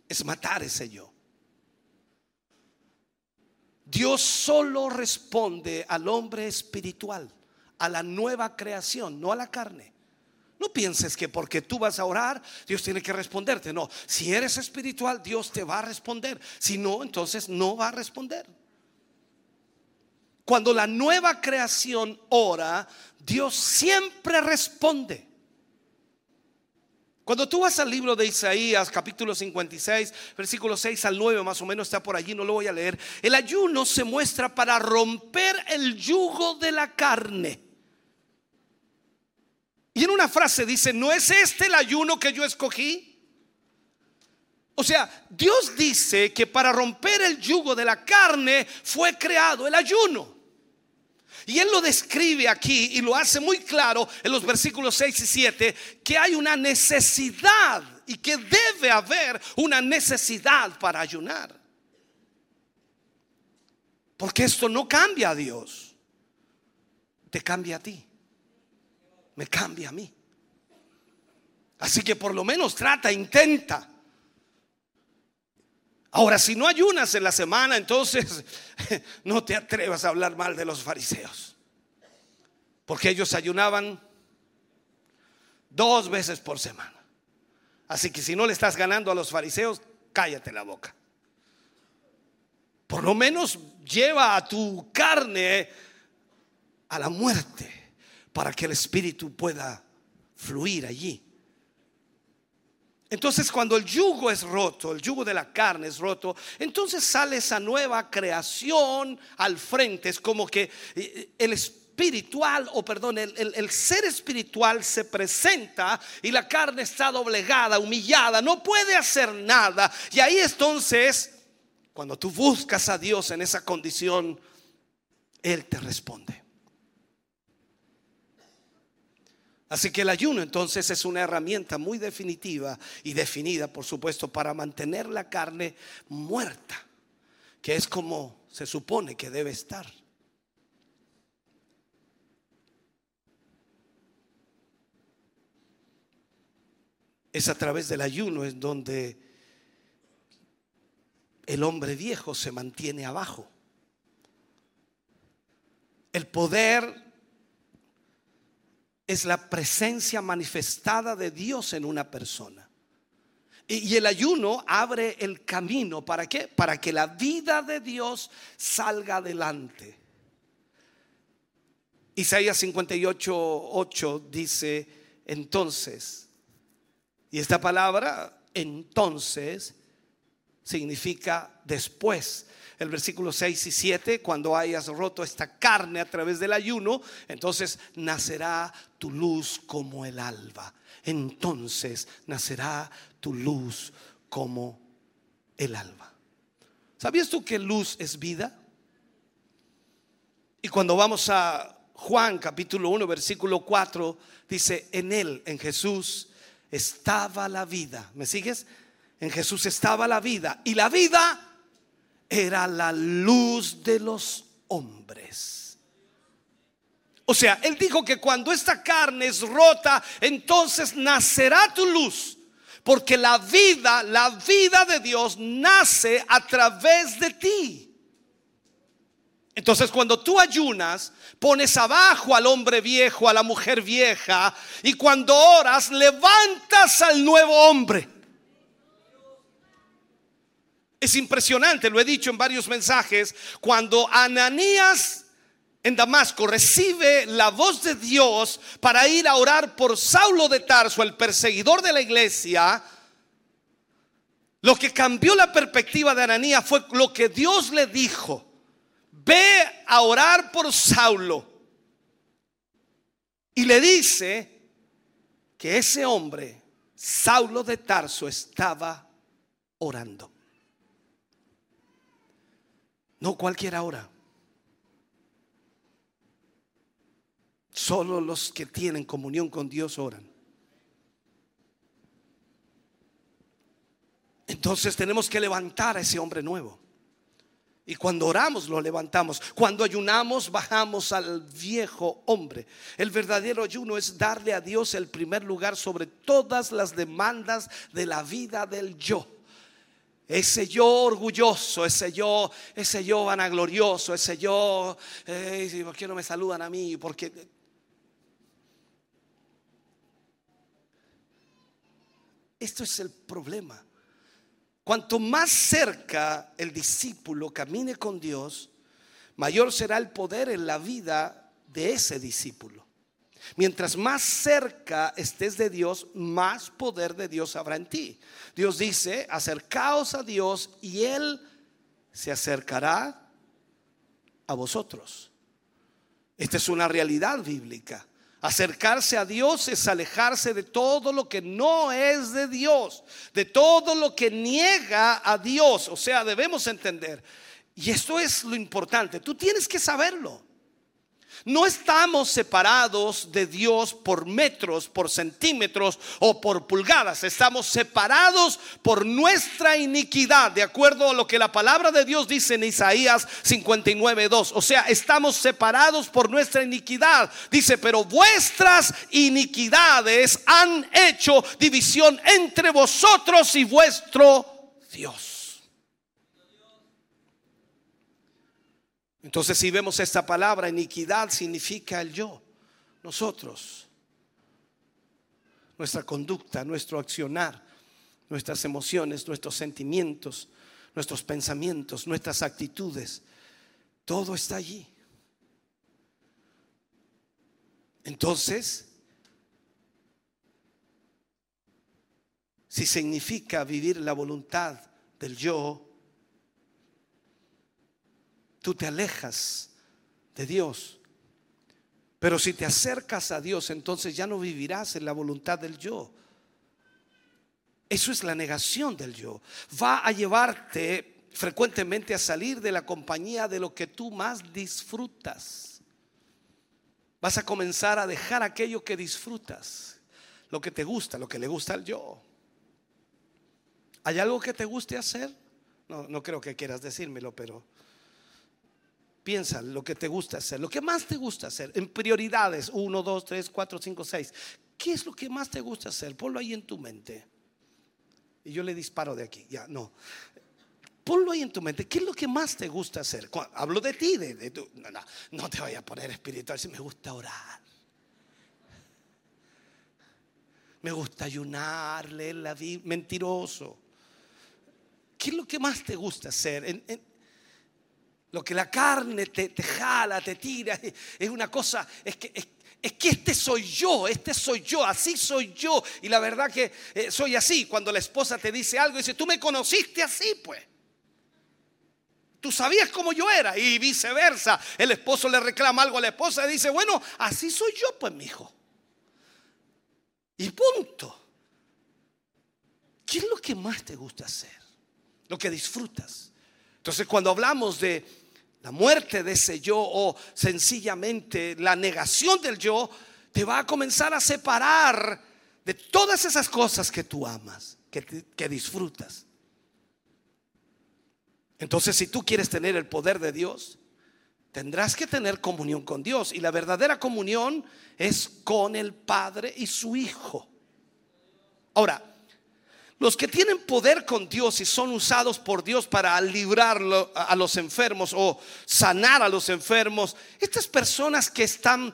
Es matar ese yo. Dios solo responde al hombre espiritual a la nueva creación, no a la carne. No pienses que porque tú vas a orar, Dios tiene que responderte. No, si eres espiritual, Dios te va a responder. Si no, entonces no va a responder. Cuando la nueva creación ora, Dios siempre responde. Cuando tú vas al libro de Isaías, capítulo 56, versículo 6 al 9, más o menos está por allí, no lo voy a leer. El ayuno se muestra para romper el yugo de la carne. Y en una frase dice, ¿no es este el ayuno que yo escogí? O sea, Dios dice que para romper el yugo de la carne fue creado el ayuno. Y Él lo describe aquí y lo hace muy claro en los versículos 6 y 7, que hay una necesidad y que debe haber una necesidad para ayunar. Porque esto no cambia a Dios, te cambia a ti me cambia a mí. Así que por lo menos trata, intenta. Ahora, si no ayunas en la semana, entonces no te atrevas a hablar mal de los fariseos. Porque ellos ayunaban dos veces por semana. Así que si no le estás ganando a los fariseos, cállate la boca. Por lo menos lleva a tu carne a la muerte para que el Espíritu pueda fluir allí. Entonces cuando el yugo es roto, el yugo de la carne es roto, entonces sale esa nueva creación al frente. Es como que eh, el espiritual, o perdón, el, ser espiritual se presenta y la carne está doblegada, humillada, no puede hacer nada. Y ahí entonces, cuando tú buscas a Dios en esa condición, Él te responde. Así que el ayuno entonces es una herramienta muy definitiva y definida, por supuesto, para mantener la carne muerta, que es como se supone que debe estar. Es a través del ayuno en donde el hombre viejo se mantiene abajo. El poder es la presencia manifestada de Dios en una persona. Y, el ayuno abre el camino. ¿Para qué? Para que la vida de Dios salga adelante. Isaías 58, 8 dice, entonces, y esta palabra, entonces, significa después. El versículo 6 y 7, cuando hayas roto esta carne a través del ayuno, entonces nacerá tu luz como el alba. Entonces nacerá tu luz como el alba. ¿Sabías tú que luz es vida? Y cuando vamos a Juan capítulo 1, versículo 4, dice, en él, en Jesús, estaba la vida. ¿Me sigues? En Jesús estaba la vida. Y la vida era la luz de los hombres. O sea, él dijo que cuando esta carne es rota, entonces nacerá tu luz. Porque la vida, la vida de Dios nace a través de ti. Entonces cuando tú ayunas, pones abajo al hombre viejo, a la mujer vieja, y cuando oras, levantas al nuevo hombre. Es impresionante, lo he dicho en varios mensajes, cuando Ananías en Damasco recibe la voz de Dios para ir a orar por Saulo de Tarso, el perseguidor de la iglesia, lo que cambió la perspectiva de Ananías fue lo que Dios le dijo ve a orar por Saulo. Y le dice que ese hombre, Saulo de Tarso, estaba orando. No cualquiera ora. Solo los que tienen comunión con Dios oran. Entonces tenemos que levantar a ese hombre nuevo. Y cuando oramos lo levantamos. Cuando ayunamos bajamos al viejo hombre. El verdadero ayuno es darle a Dios el primer lugar sobre todas las demandas de la vida del yo. Ese yo orgulloso, ese yo, ese yo vanaglorioso, ese yo, ¿por qué no me saludan a mí? Porque esto es el problema. Cuanto más cerca el discípulo camine con Dios, mayor será el poder en la vida de ese discípulo. Mientras más cerca estés de Dios, más poder de Dios habrá en ti. Dios dice, acercaos a Dios y Él se acercará a vosotros. Esta es una realidad bíblica. Acercarse a Dios es alejarse de todo lo que no es de Dios, de todo lo que niega a Dios. O sea, debemos entender. Y esto es lo importante. Tú tienes que saberlo. No estamos separados de Dios por metros, por centímetros o por pulgadas. Estamos separados por nuestra iniquidad, de acuerdo a lo que la palabra de Dios dice en Isaías 59.2. O sea, estamos separados por nuestra iniquidad. Dice, pero vuestras iniquidades han hecho división entre vosotros y vuestro Dios. Entonces si vemos esta palabra, iniquidad significa el yo, nosotros, nuestra conducta, nuestro accionar, nuestras emociones, nuestros sentimientos, nuestros pensamientos, nuestras actitudes, todo está allí. Entonces, si significa vivir la voluntad del yo, tú te alejas de Dios. Pero si te acercas a Dios, entonces ya no vivirás en la voluntad del yo. Eso es la negación del yo. Va a llevarte frecuentemente a salir de la compañía de lo que tú más disfrutas. Vas a comenzar a dejar aquello que disfrutas, lo que te gusta, lo que le gusta al yo. ¿Hay algo que te guste hacer? No, no creo que quieras decírmelo, pero Piensa lo que te gusta hacer, lo que más te gusta hacer, en prioridades, 1, 2, 3, 4, 5, 6. ¿Qué es lo que más te gusta hacer? Ponlo ahí en tu mente. Y yo le disparo de aquí, ya, no. ponlo ahí en tu mente. ¿Qué es lo que más te gusta hacer? Hablo de ti, de, no, no, no, te vayas a poner espiritual. Si me gusta orar. Me gusta ayunar, leer la Biblia. Mentiroso. ¿Qué es lo que más te gusta hacer? Lo que la carne te, jala, te tira, es una cosa, es que, es, que este soy yo, este soy yo, así soy yo. Y la verdad que eh, soy así. Cuando la esposa te dice algo, dice, tú me conociste así, pues. Tú sabías cómo yo era y viceversa. El esposo le reclama algo a la esposa y dice, bueno, así soy yo, pues, mi hijo. Y punto. ¿Qué es lo que más te gusta hacer? Lo que disfrutas. Entonces, cuando hablamos de la muerte de ese yo o sencillamente la negación del yo, te va a comenzar a separar de todas esas cosas que tú amas, que, que disfrutas. Entonces, si tú quieres tener el poder de Dios, tendrás que tener comunión con Dios. Y la verdadera comunión es con el Padre y su Hijo. Ahora, los que tienen poder con Dios y son usados por Dios para librar a los enfermos o sanar a los enfermos, estas personas que están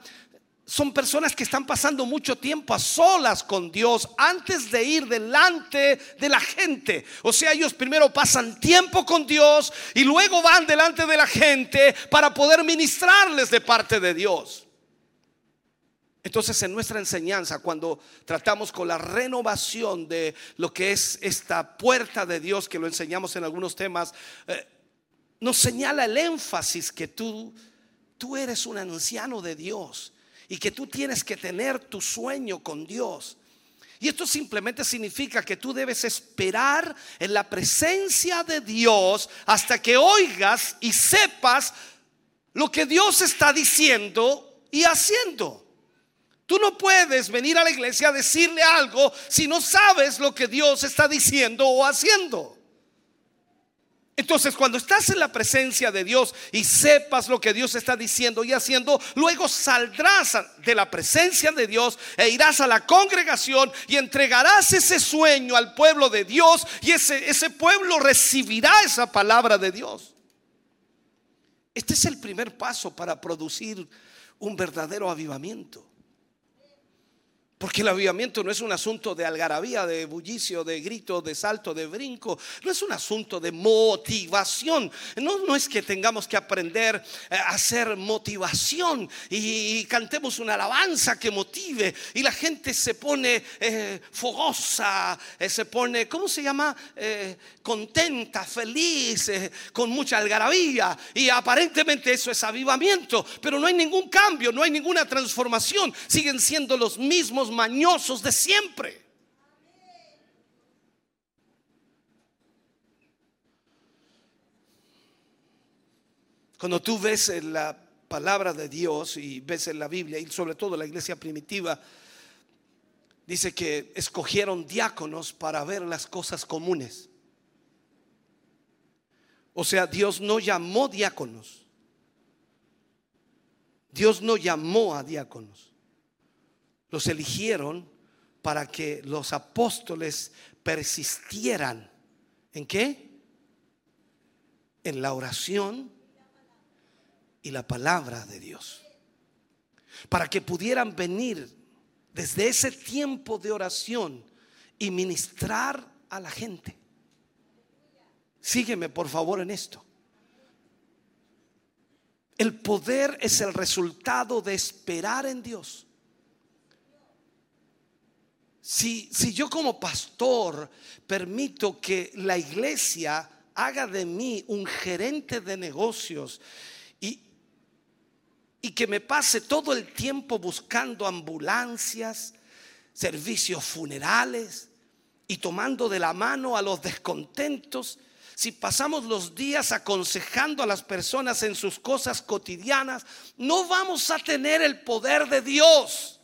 son personas que están pasando mucho tiempo a solas con Dios antes de ir delante de la gente. O sea, ellos primero pasan tiempo con Dios y luego van delante de la gente para poder ministrarles de parte de Dios. Entonces en nuestra enseñanza, cuando tratamos con la renovación de lo que es esta puerta de Dios, que lo enseñamos en algunos temas, eh, nos señala el énfasis que tú, tú eres un anciano de Dios y que tú tienes que tener tu sueño con Dios. Y esto simplemente significa que tú debes esperar en la presencia de Dios hasta que oigas y sepas lo que Dios está diciendo y haciendo. Tú no puedes venir a la iglesia a decirle algo si no sabes lo que Dios está diciendo o haciendo. Entonces, cuando estás en la presencia de Dios y sepas lo que Dios está diciendo y haciendo, luego saldrás de la presencia de Dios e irás a la congregación y entregarás ese sueño al pueblo de Dios y ese, ese pueblo recibirá esa palabra de Dios. Este es el primer paso para producir un verdadero avivamiento. Porque el avivamiento no es un asunto de algarabía, de bullicio, de grito, de salto, de brinco. No es un asunto de motivación. No, no es que tengamos que aprender eh, a hacer motivación y, cantemos una alabanza que motive y la gente se pone eh, fogosa, eh, se pone, ¿cómo se llama? contenta, feliz, con mucha algarabía. Y aparentemente eso es avivamiento, pero no hay ningún cambio, no hay ninguna transformación. Siguen siendo los mismos mañosos de siempre. Cuando tú ves la palabra de Dios y ves en la Biblia y sobre todo la iglesia primitiva, dice que escogieron diáconos para ver las cosas comunes. O sea, Dios no llamó diáconos. Dios no llamó a diáconos los eligieron para que los apóstoles persistieran. ¿En qué? En la oración y la palabra de Dios. Para que pudieran venir desde ese tiempo de oración y ministrar a la gente. Sígueme por favor en esto. El poder es el resultado de esperar en Dios. Si, yo como pastor permito que la iglesia haga de mí un gerente de negocios y, y que me pase todo el tiempo buscando ambulancias, servicios funerales y tomando de la mano a los descontentos, si pasamos los días aconsejando a las personas en sus cosas cotidianas, no vamos a tener el poder de Dios.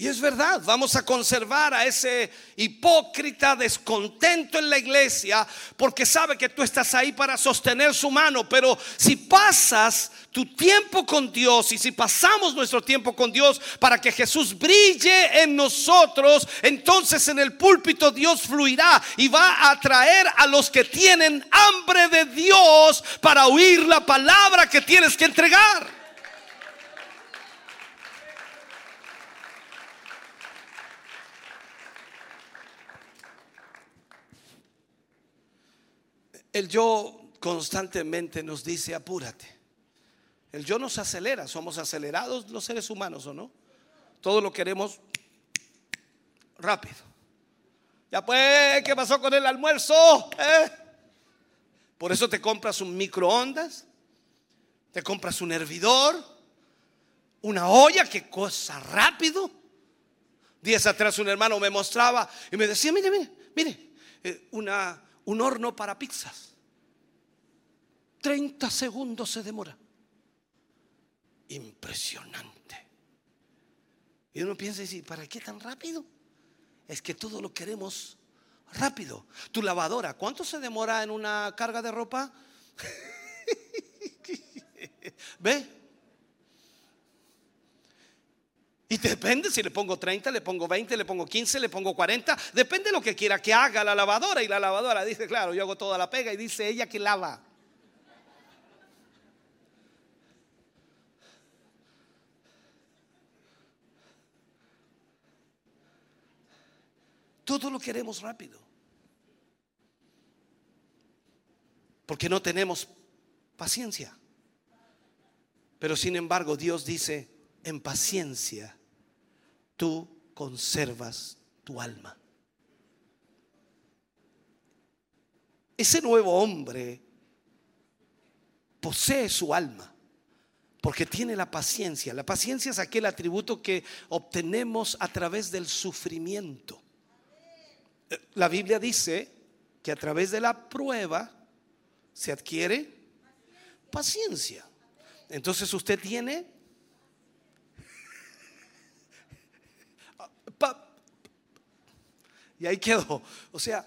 Y es verdad, vamos a conservar a ese hipócrita descontento en la iglesia porque sabe que tú estás ahí para sostener su mano. Pero si pasas tu tiempo con Dios y si pasamos nuestro tiempo con Dios para que Jesús brille en nosotros, entonces en el púlpito Dios fluirá y va a atraer a los que tienen hambre de Dios para oír la palabra que tienes que entregar. El yo constantemente nos dice, apúrate. El yo nos acelera, somos acelerados los seres humanos o no. Todo lo queremos rápido. Ya pues, ¿qué pasó con el almuerzo? ¿Eh? Por eso te compras un microondas, te compras un hervidor, una olla que cosa rápido. Días atrás un hermano me mostraba y me decía, mire, mire, mire, eh, una, un horno para pizzas. 30 segundos se demora. Impresionante. Y uno piensa y ¿para qué tan rápido? Es que todo lo queremos rápido. Tu lavadora, ¿cuánto se demora en una carga de ropa? ¿Ve? Y depende si le pongo 30, le pongo 20, le pongo 15, le pongo 40. Depende de lo que quiera que haga la lavadora. Y la lavadora dice, claro, yo hago toda la pega y dice ella que lava. Todo lo queremos rápido. Porque no tenemos paciencia. Pero sin embargo Dios dice, en paciencia tú conservas tu alma. Ese nuevo hombre posee su alma porque tiene la paciencia. La paciencia es aquel atributo que obtenemos a través del sufrimiento la Biblia dice que a través de la prueba se adquiere paciencia. Entonces usted tiene y ahí quedó. O sea,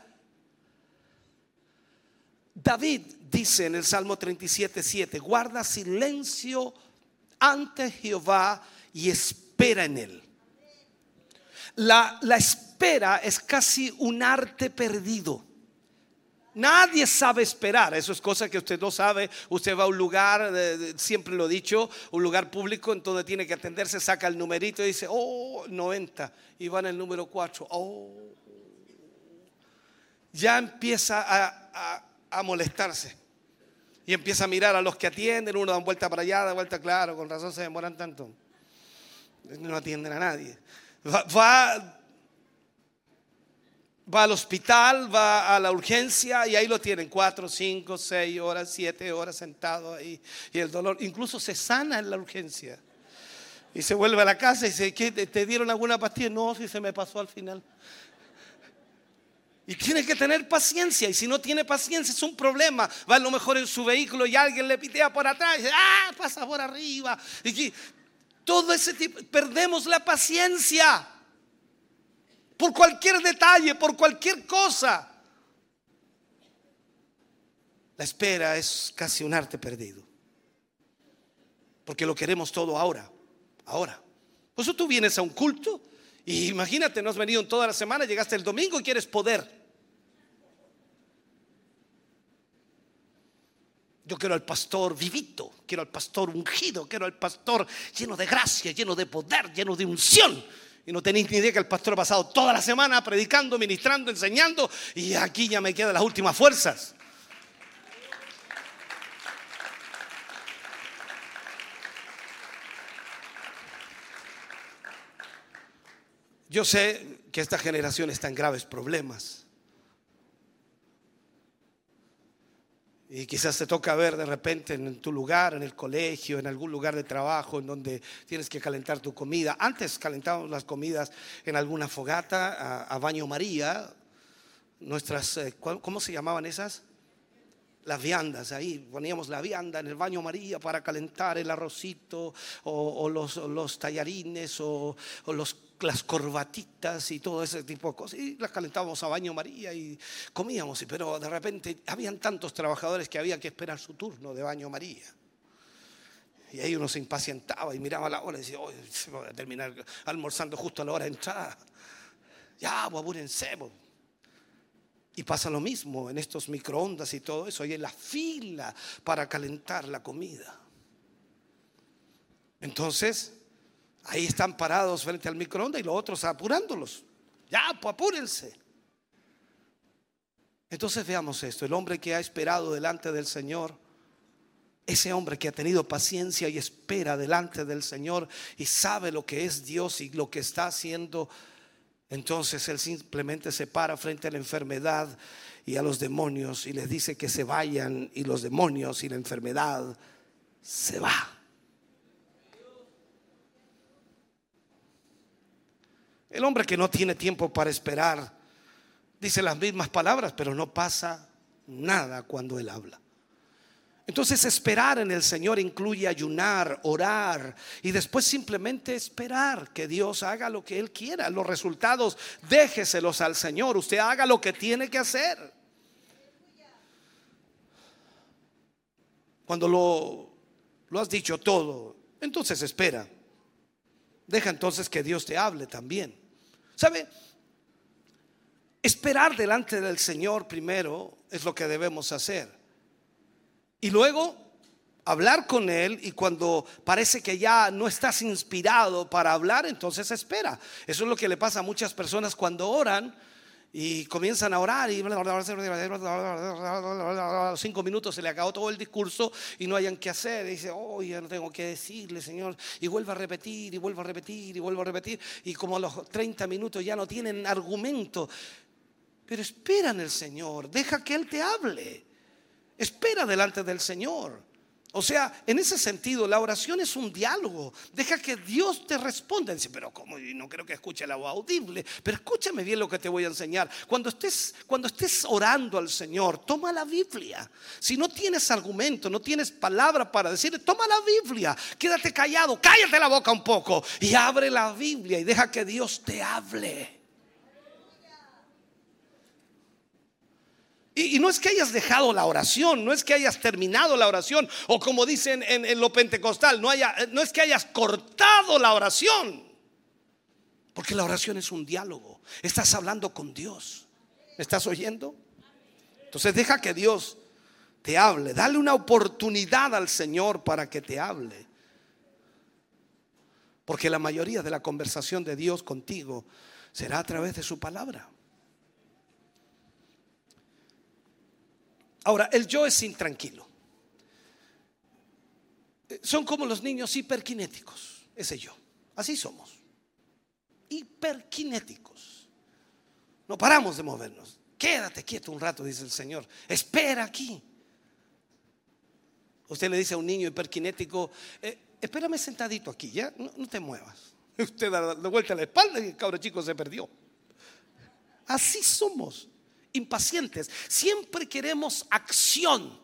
David dice en el Salmo 37, 7, guarda silencio ante Jehová y espera en él. La, la espera es casi un arte perdido. Nadie sabe esperar, eso es cosa que usted no sabe. Usted va a un lugar, siempre lo he dicho, un lugar público en donde tiene que atenderse, saca el numerito y dice, oh, 90, y va en el número 4, oh. Ya empieza a, molestarse y empieza a mirar a los que atienden, uno da vuelta para allá, da vuelta, claro, con razón se demoran tanto. No atienden a nadie. Va, va, al hospital, va a la urgencia y ahí lo tienen, cuatro, cinco, seis horas, siete horas sentado ahí. Y el dolor, incluso se sana en la urgencia. Y se vuelve a la casa y dice, ¿qué, ¿te dieron alguna pastilla? No, si se me pasó al final. Y tiene que tener paciencia. Y si no tiene paciencia es un problema. Va a lo mejor en su vehículo y alguien le pitea por atrás y dice, ah, pasa por arriba. Y todo ese tipo, perdemos la paciencia por cualquier detalle, por cualquier cosa. La espera es casi un arte perdido. Porque lo queremos todo ahora, ahora. Por eso tú vienes a un culto y imagínate, no has venido en toda la semana, llegaste el domingo y quieres poder. Yo quiero al pastor vivito, quiero al pastor ungido, quiero al pastor lleno de gracia, lleno de poder, lleno de unción. Y no tenéis ni idea que el pastor ha pasado toda la semana predicando, ministrando, enseñando y aquí ya me quedan las últimas fuerzas. Yo sé que esta generación está en graves problemas. Y quizás te toca ver de repente en tu lugar, en el colegio, en algún lugar de trabajo, en donde tienes que calentar tu comida. Antes calentábamos las comidas en alguna fogata, a, baño María. Nuestras, eh, ¿cómo se llamaban esas? Las viandas, ahí poníamos la vianda en el baño María para calentar el arrocito o, los, los, tallarines o, los las corbatitas y todo ese tipo de cosas. Y las calentábamos a baño María y comíamos. Pero de repente habían tantos trabajadores que había que esperar su turno de baño María. Y ahí uno se impacientaba y miraba la hora y decía, oh, se va a terminar almorzando justo a la hora de entrar. Ya, pues apúrense. Pues. Y pasa lo mismo en estos microondas y todo eso. Y en la fila para calentar la comida. Entonces, ahí están parados frente al microondas y los otros apurándolos. Ya, pues apúrense. Entonces veamos esto. El hombre que ha esperado delante del Señor ese hombre que ha tenido paciencia y espera delante del Señor y sabe lo que es Dios y lo que está haciendo, entonces él simplemente se para frente a la enfermedad y a los demonios y les dice que se vayan y los demonios y la enfermedad se va. El hombre que no tiene tiempo para esperar dice las mismas palabras, pero no pasa nada cuando él habla. Entonces esperar en el Señor incluye ayunar, orar y después simplemente esperar que Dios haga lo que Él quiera. Los resultados déjeselos al Señor. Usted haga lo que tiene que hacer. Cuando lo, lo has dicho todo, entonces espera. Deja entonces que Dios te hable también. ¿Sabe? Esperar delante del Señor primero es lo que debemos hacer. Y luego hablar con Él y cuando parece que ya no estás inspirado para hablar, entonces espera. Eso es lo que le pasa a muchas personas cuando oran y comienzan a orar y a los cinco minutos se le acabó todo el discurso y no hayan que hacer. Y dice, oh, ya no tengo que decirle, Señor. Y vuelve a repetir y vuelve a repetir y vuelve a repetir. Y como a los 30 minutos ya no tienen argumento. Pero espera en el Señor, deja que Él te hable. Espera delante del Señor. O sea, en ese sentido, la oración es un diálogo. Deja que Dios te responda. Dice, pero como no creo que escuche la voz audible. Pero escúchame bien lo que te voy a enseñar. Cuando estés, cuando estés orando al Señor, toma la Biblia. Si no tienes argumento, no tienes palabra para decir, toma la Biblia. Quédate callado, cállate la boca un poco y abre la Biblia y deja que Dios te hable. Y, no es que hayas dejado la oración, no es que hayas terminado la oración, o como dicen en, lo pentecostal, no, haya, no es que hayas cortado la oración, porque la oración es un diálogo, estás hablando con Dios, ¿me estás oyendo? Entonces deja que Dios te hable, dale una oportunidad al Señor para que te hable, porque la mayoría de la conversación de Dios contigo será a través de su palabra. Ahora, el yo es intranquilo. Eh, son como los niños hiperkinéticos, ese yo. Así somos. Hiperkinéticos. No paramos de movernos. Quédate quieto un rato, dice el Señor. Espera aquí. Usted le dice a un niño hiperkinético, eh, espérame sentadito aquí, ya, no, te muevas. Usted da la vuelta a la espalda y el cabro chico se perdió. Así somos impacientes. Siempre queremos acción.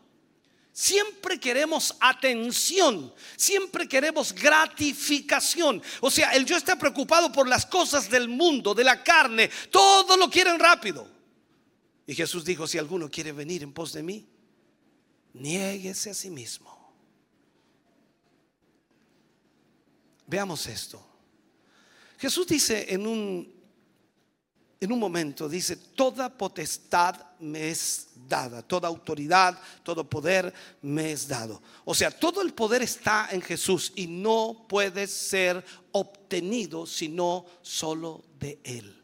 Siempre queremos atención, siempre queremos gratificación. O sea, el yo está preocupado por las cosas del mundo, de la carne, todo lo quieren rápido. Y Jesús dijo, si alguno quiere venir en pos de mí, niéguese a sí mismo. Veamos esto. Jesús dice en un en un momento dice, toda potestad me es dada, toda autoridad, todo poder me es dado. O sea, todo el poder está en Jesús y no puede ser obtenido sino solo de Él.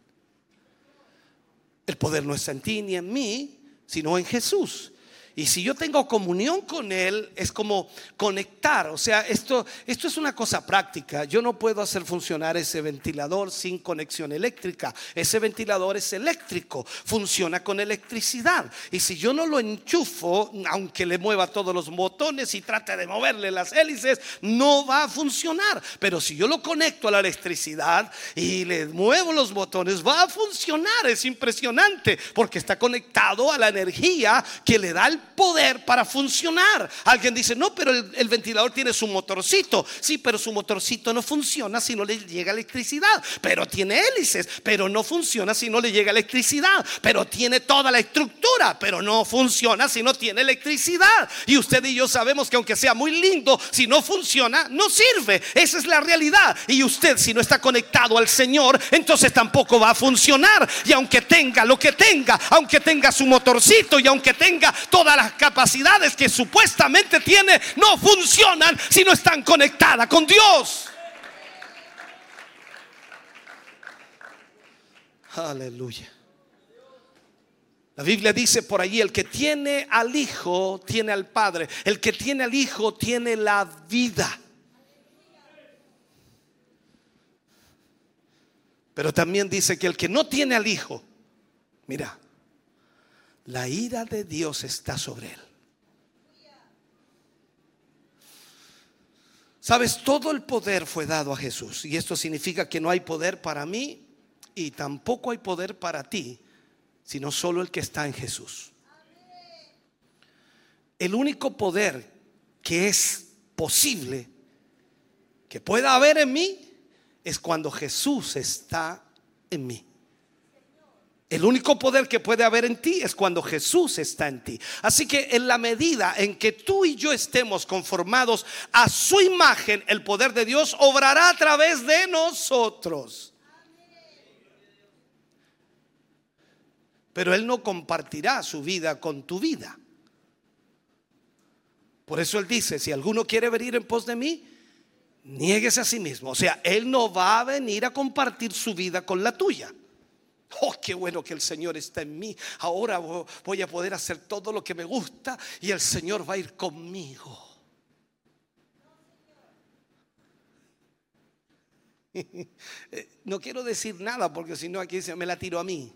El poder no está en ti ni en mí, sino en Jesús. Y si yo tengo comunión con Él, es como conectar. O sea, esto, esto es una cosa práctica. Yo no puedo hacer funcionar ese ventilador sin conexión eléctrica. Ese ventilador es eléctrico, funciona con electricidad. Y si yo no lo enchufo, aunque le mueva todos los botones y trate de moverle las hélices, no va a funcionar. Pero si yo lo conecto a la electricidad y le muevo los botones, va a funcionar. Es impresionante porque está conectado a la energía que le da el poder para funcionar. Alguien dice, no, pero el, ventilador tiene su motorcito. Sí, pero su motorcito no funciona si no le llega electricidad. Pero tiene hélices, pero no funciona si no le llega electricidad. Pero tiene toda la estructura, pero no funciona si no tiene electricidad. Y usted y yo sabemos que aunque sea muy lindo, si no funciona, no sirve. Esa es la realidad. Y usted, si no está conectado al Señor, entonces tampoco va a funcionar. Y aunque tenga lo que tenga, aunque tenga su motorcito y aunque tenga las capacidades que supuestamente tiene, no funcionan si no están conectadas con Dios. Aleluya. La Biblia dice por allí, el que tiene al Hijo, tiene al Padre. El que tiene al Hijo, tiene la vida. Pero también dice que el que no tiene al Hijo, mira, la ira de Dios está sobre él. Sabes, todo el poder fue dado a Jesús y esto significa que no hay poder para mí y tampoco hay poder para ti, sino solo el que está en Jesús. El único poder que es posible que pueda haber en mí es cuando Jesús está en mí. El único poder que puede haber en ti es cuando Jesús está en ti. Así que en la medida en que tú y yo estemos conformados a su imagen, el poder de Dios obrará a través de nosotros. Pero Él no compartirá su vida con tu vida. Por eso Él dice, si alguno quiere venir en pos de mí, niéguese a sí mismo. O sea, Él no va a venir a compartir su vida con la tuya. Oh, qué bueno que el Señor está en mí. Ahora voy a poder hacer todo lo que me gusta y el Señor va a ir conmigo. No quiero decir nada porque si no aquí se me la tiro a mí.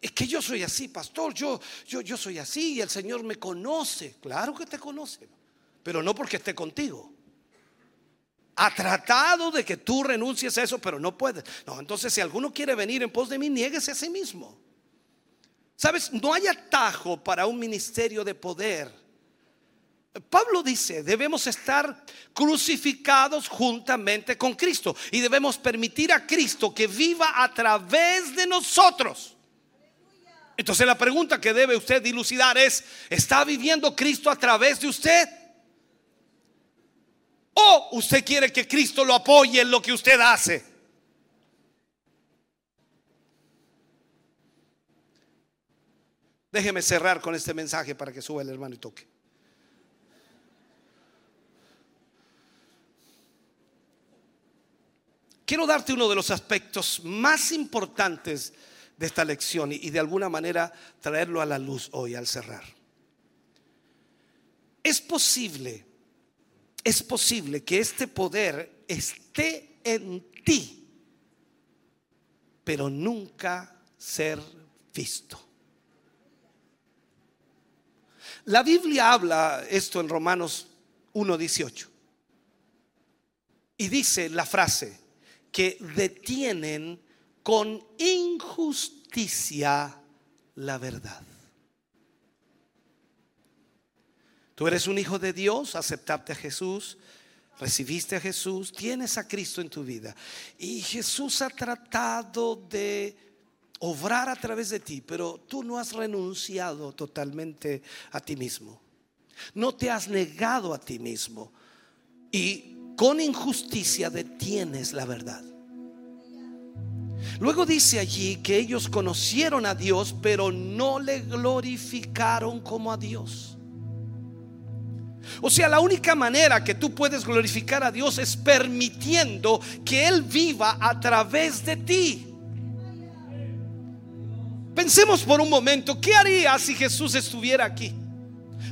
Es que yo soy así, pastor. Yo, yo, yo soy así y el Señor me conoce. Claro que te conoce, pero no porque esté contigo ha tratado de que tú renuncies a eso, pero no puedes. No, entonces si alguno quiere venir en pos de mí, niéguese a sí mismo. Sabes, no hay atajo para un ministerio de poder. Pablo dice, debemos estar crucificados juntamente con Cristo y debemos permitir a Cristo que viva a través de nosotros. Entonces la pregunta que debe usted dilucidar es, ¿está viviendo Cristo a través de usted? ¿O usted quiere que Cristo lo apoye en lo que usted hace? Déjeme cerrar con este mensaje para que suba el hermano y toque. Quiero darte uno de los aspectos más importantes de esta lección y de alguna manera traerlo a la luz hoy al cerrar. Es posible es posible que este poder esté en ti, pero nunca ser visto. La Biblia habla esto en Romanos 1.18 y dice la frase que detienen con injusticia la verdad. Tú eres un hijo de Dios, aceptaste a Jesús, recibiste a Jesús, tienes a Cristo en tu vida. Y Jesús ha tratado de obrar a través de ti, pero tú no has renunciado totalmente a ti mismo. No te has negado a ti mismo. Y con injusticia detienes la verdad. Luego dice allí que ellos conocieron a Dios, pero no le glorificaron como a Dios. O sea, la única manera que tú puedes glorificar a Dios es permitiendo que Él viva a través de ti. Pensemos por un momento, ¿qué haría si Jesús estuviera aquí?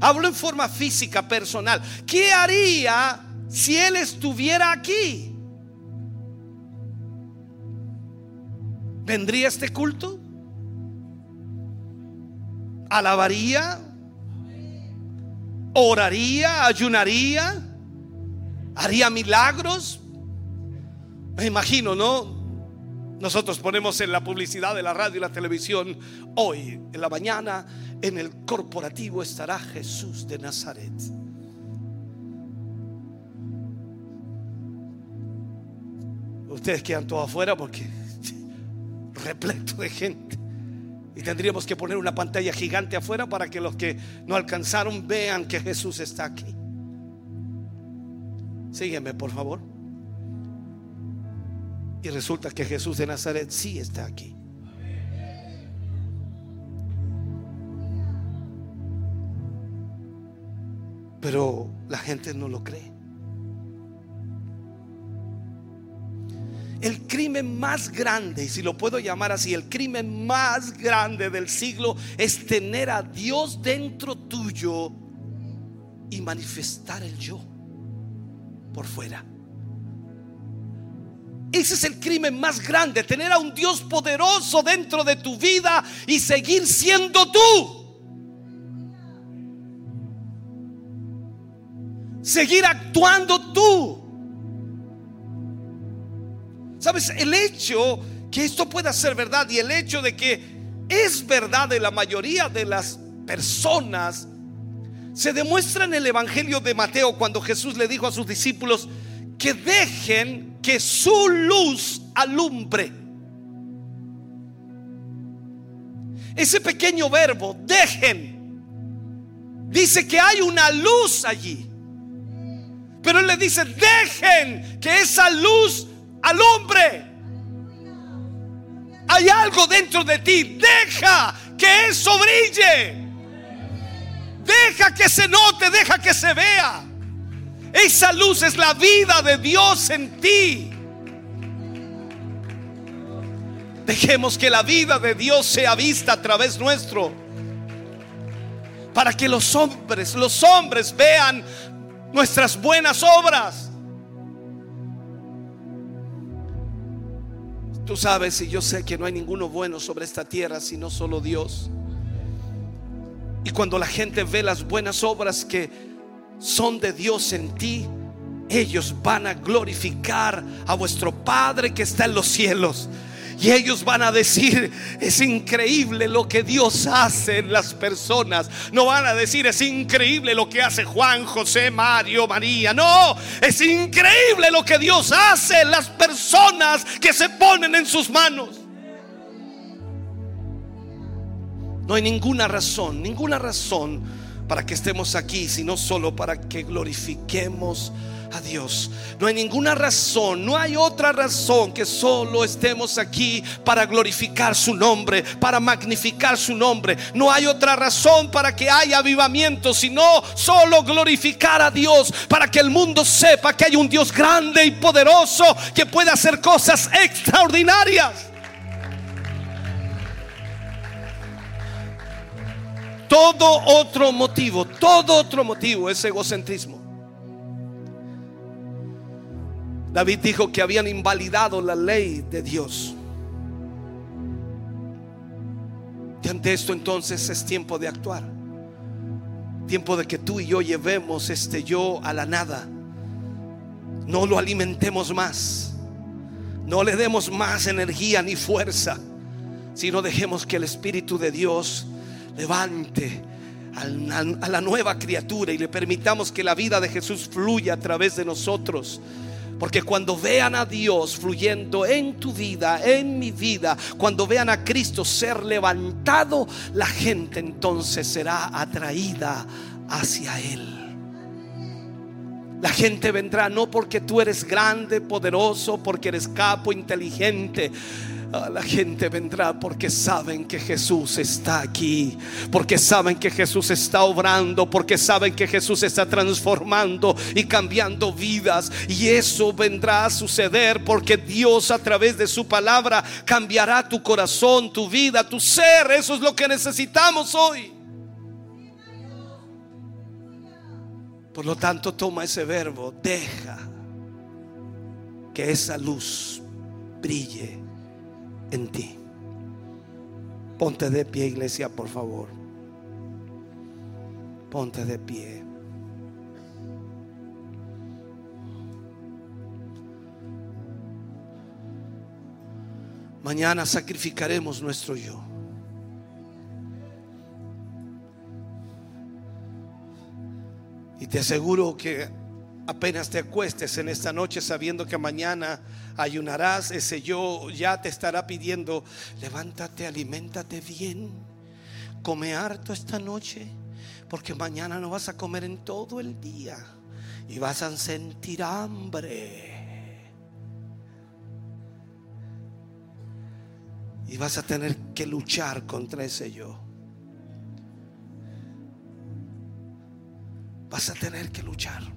Hablo en forma física, personal. ¿Qué haría si Él estuviera aquí? ¿Vendría este culto? ¿Alabaría? Oraría, ayunaría, haría milagros. Me imagino, ¿no? Nosotros ponemos en la publicidad de la radio y la televisión, hoy en la mañana en el corporativo estará Jesús de Nazaret. Ustedes quedan todos afuera porque repleto de gente. Y tendríamos que poner una pantalla gigante afuera para que los que no alcanzaron vean que Jesús está aquí. Sígueme, por favor. Y resulta que Jesús de Nazaret sí está aquí. Pero la gente no lo cree. El crimen más grande, y si lo puedo llamar así, el crimen más grande del siglo es tener a Dios dentro tuyo y manifestar el yo por fuera. Ese es el crimen más grande, tener a un Dios poderoso dentro de tu vida y seguir siendo tú. Seguir actuando tú. Sabes, el hecho que esto pueda ser verdad y el hecho de que es verdad de la mayoría de las personas se demuestra en el Evangelio de Mateo cuando Jesús le dijo a sus discípulos que dejen que su luz alumbre. Ese pequeño verbo, dejen, dice que hay una luz allí. Pero él le dice, dejen que esa luz alumbre. Hay algo dentro de ti, deja que eso brille. Deja que se note, deja que se vea. Esa luz es la vida de Dios en ti. Dejemos que la vida de Dios sea vista a través nuestro. Para que los hombres, los hombres vean nuestras buenas obras. Tú sabes y yo sé que no hay ninguno bueno sobre esta tierra sino solo Dios. Y cuando la gente ve las buenas obras que son de Dios en ti, ellos van a glorificar a vuestro Padre que está en los cielos. Y ellos van a decir, es increíble lo que Dios hace en las personas. No van a decir, es increíble lo que hace Juan, José, Mario, María. No, es increíble lo que Dios hace en las personas que se ponen en sus manos. No hay ninguna razón, ninguna razón para que estemos aquí, sino solo para que glorifiquemos a Dios. No hay ninguna razón, no hay otra razón que solo estemos aquí para glorificar su nombre, para magnificar su nombre. No hay otra razón para que haya avivamiento, sino solo glorificar a Dios, para que el mundo sepa que hay un Dios grande y poderoso que puede hacer cosas extraordinarias. Todo otro motivo, todo otro motivo es egocentrismo. David dijo que habían invalidado la ley de Dios. Y ante esto entonces es tiempo de actuar. Tiempo de que tú y yo llevemos este yo a la nada. No lo alimentemos más. No le demos más energía ni fuerza. Sino dejemos que el Espíritu de Dios levante a la nueva criatura y le permitamos que la vida de Jesús fluya a través de nosotros. Porque cuando vean a Dios fluyendo en tu vida, en mi vida, cuando vean a Cristo ser levantado, la gente entonces será atraída hacia Él. La gente vendrá no porque tú eres grande, poderoso, porque eres capo, inteligente la gente vendrá porque saben que Jesús está aquí, porque saben que Jesús está obrando, porque saben que Jesús está transformando y cambiando vidas. Y eso vendrá a suceder porque Dios a través de su palabra cambiará tu corazón, tu vida, tu ser. Eso es lo que necesitamos hoy. Por lo tanto, toma ese verbo, deja que esa luz brille en ti. Ponte de pie, iglesia, por favor. Ponte de pie. Mañana sacrificaremos nuestro yo. Y te aseguro que apenas te acuestes en esta noche sabiendo que mañana ayunarás, ese yo ya te estará pidiendo, levántate, aliméntate bien, come harto esta noche, porque mañana no vas a comer en todo el día y vas a sentir hambre. Y vas a tener que luchar contra ese yo. Vas a tener que luchar.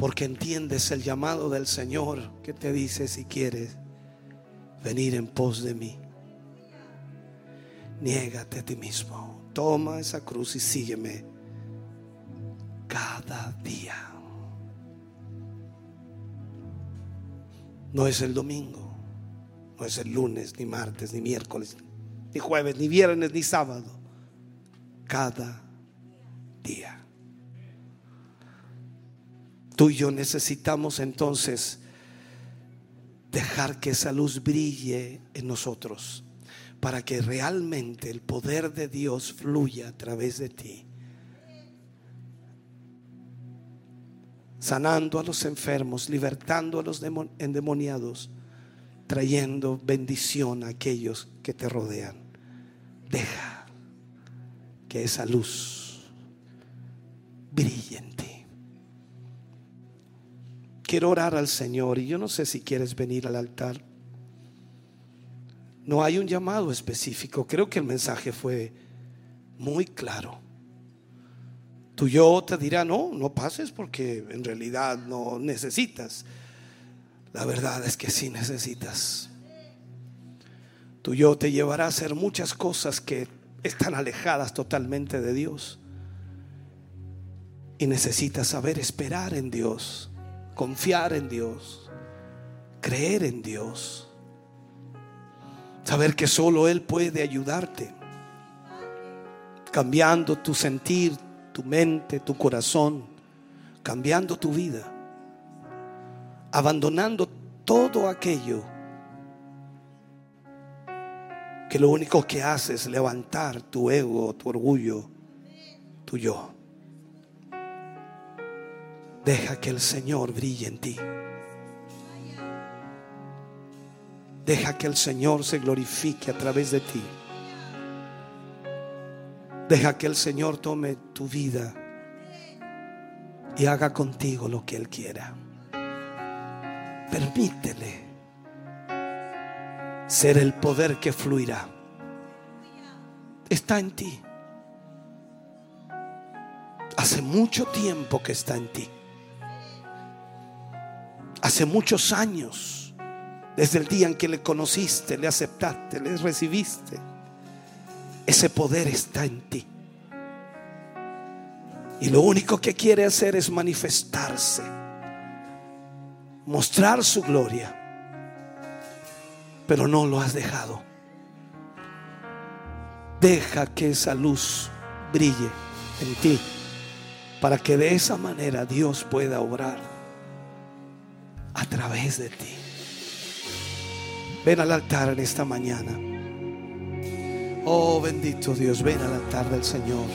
Porque entiendes el llamado del Señor que te dice si quieres venir en pos de mí. Niégate a ti mismo. Toma esa cruz y sígueme cada día. No es el domingo, no es el lunes, ni martes, ni miércoles, ni jueves, ni viernes, ni sábado cada día. Tú y yo necesitamos entonces dejar que esa luz brille en nosotros para que realmente el poder de Dios fluya a través de ti. Sanando a los enfermos, libertando a los endemoniados, trayendo bendición a aquellos que te rodean. Deja que esa luz brille en ti. Quiero orar al Señor y yo no sé si quieres venir al altar. No hay un llamado específico. Creo que el mensaje fue muy claro. Tu yo te dirá, no, no pases porque en realidad no necesitas. La verdad es que sí necesitas. Tu yo te llevará a hacer muchas cosas que están alejadas totalmente de Dios. Y necesitas saber esperar en Dios, confiar en Dios, creer en Dios. Saber que solo Él puede ayudarte, cambiando tu sentir, tu mente, tu corazón, cambiando tu vida, abandonando todo aquello que lo único que hace es levantar tu ego, tu orgullo, tu yo. Deja que el Señor brille en ti. Deja que el Señor se glorifique a través de ti. Deja que el Señor tome tu vida y haga contigo lo que Él quiera. Permítele ser el poder que fluirá. Está en ti. Hace mucho tiempo que está en ti. Hace muchos años, desde el día en que le conociste, le aceptaste, le recibiste, ese poder está en ti. Y lo único que quiere hacer es manifestarse, mostrar su gloria pero no lo has dejado. Deja que esa luz brille en ti para que de esa manera Dios pueda obrar a través de ti. Ven al altar en esta mañana. Oh bendito Dios, ven al altar del Señor.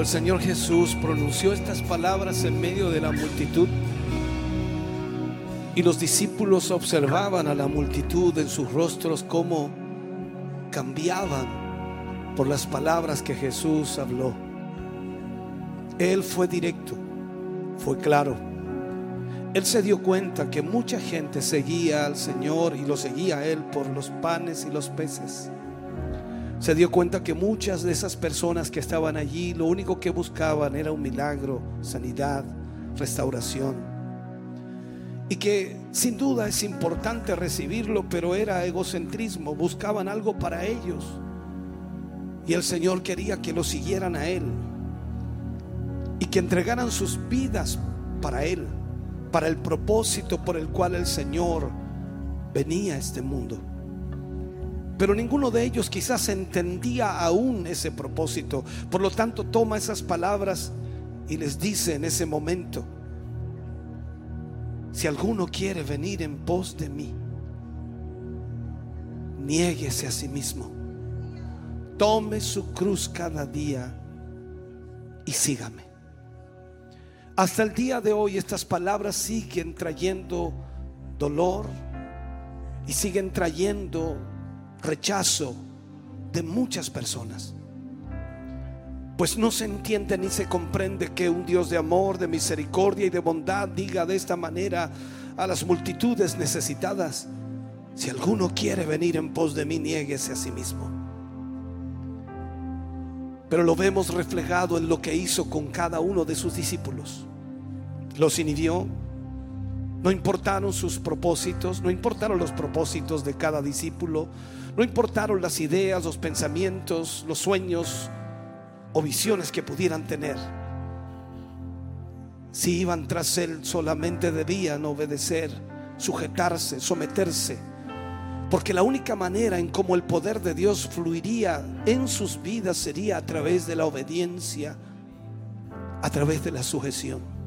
El Señor Jesús pronunció estas palabras en medio de la multitud y los discípulos observaban a la multitud en sus rostros cómo cambiaban por las palabras que Jesús habló. Él fue directo, fue claro. Él se dio cuenta que mucha gente seguía al Señor y lo seguía a Él por los panes y los peces. Se dio cuenta que muchas de esas personas que estaban allí lo único que buscaban era un milagro, sanidad, restauración. Y que sin duda es importante recibirlo, pero era egocentrismo, buscaban algo para ellos. Y el Señor quería que lo siguieran a Él y que entregaran sus vidas para Él, para el propósito por el cual el Señor venía a este mundo. Pero ninguno de ellos quizás entendía aún ese propósito. Por lo tanto, toma esas palabras y les dice en ese momento, si alguno quiere venir en pos de mí, niéguese a sí mismo, tome su cruz cada día y sígame. Hasta el día de hoy estas palabras siguen trayendo dolor y siguen trayendo rechazo de muchas personas. Pues no se entiende ni se comprende que un Dios de amor, de misericordia y de bondad diga de esta manera a las multitudes necesitadas, si alguno quiere venir en pos de mí, niéguese a sí mismo. Pero lo vemos reflejado en lo que hizo con cada uno de sus discípulos. Los inhibió, no importaron sus propósitos, no importaron los propósitos de cada discípulo, no importaron las ideas, los pensamientos, los sueños o visiones que pudieran tener. Si iban tras Él, solamente debían obedecer, sujetarse, someterse. Porque la única manera en cómo el poder de Dios fluiría en sus vidas sería a través de la obediencia, a través de la sujeción.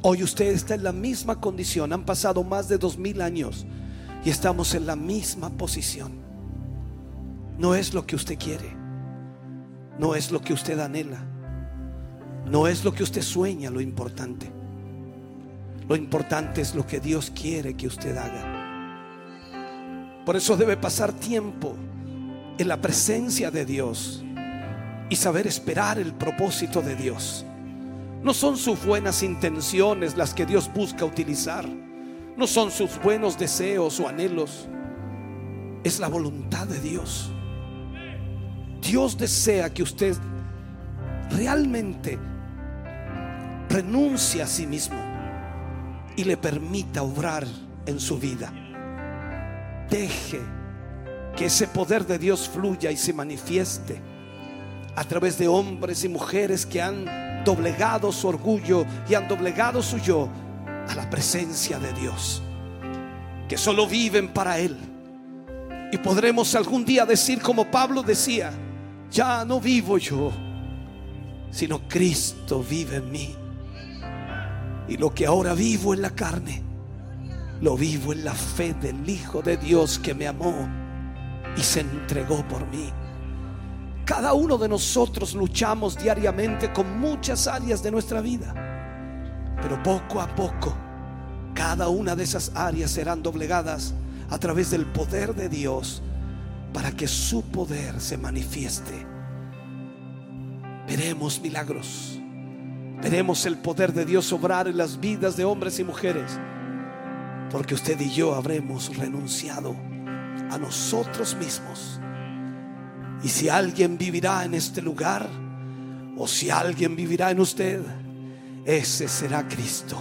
Hoy usted está en la misma condición, han pasado más de dos mil años y estamos en la misma posición. No es lo que usted quiere, no es lo que usted anhela, no es lo que usted sueña lo importante. Lo importante es lo que Dios quiere que usted haga. Por eso debe pasar tiempo en la presencia de Dios y saber esperar el propósito de Dios. No son sus buenas intenciones las que Dios busca utilizar. No son sus buenos deseos o anhelos. Es la voluntad de Dios. Dios desea que usted realmente renuncie a sí mismo y le permita obrar en su vida. Deje que ese poder de Dios fluya y se manifieste a través de hombres y mujeres que han doblegado su orgullo y han doblegado su yo a la presencia de Dios, que solo viven para Él. Y podremos algún día decir como Pablo decía, ya no vivo yo, sino Cristo vive en mí. Y lo que ahora vivo en la carne, lo vivo en la fe del Hijo de Dios que me amó y se entregó por mí. Cada uno de nosotros luchamos diariamente con muchas áreas de nuestra vida. Pero poco a poco, cada una de esas áreas serán doblegadas a través del poder de Dios para que su poder se manifieste. Veremos milagros. Veremos el poder de Dios obrar en las vidas de hombres y mujeres. Porque usted y yo habremos renunciado a nosotros mismos y si alguien vivirá en este lugar, o si alguien vivirá en usted, ese será Cristo.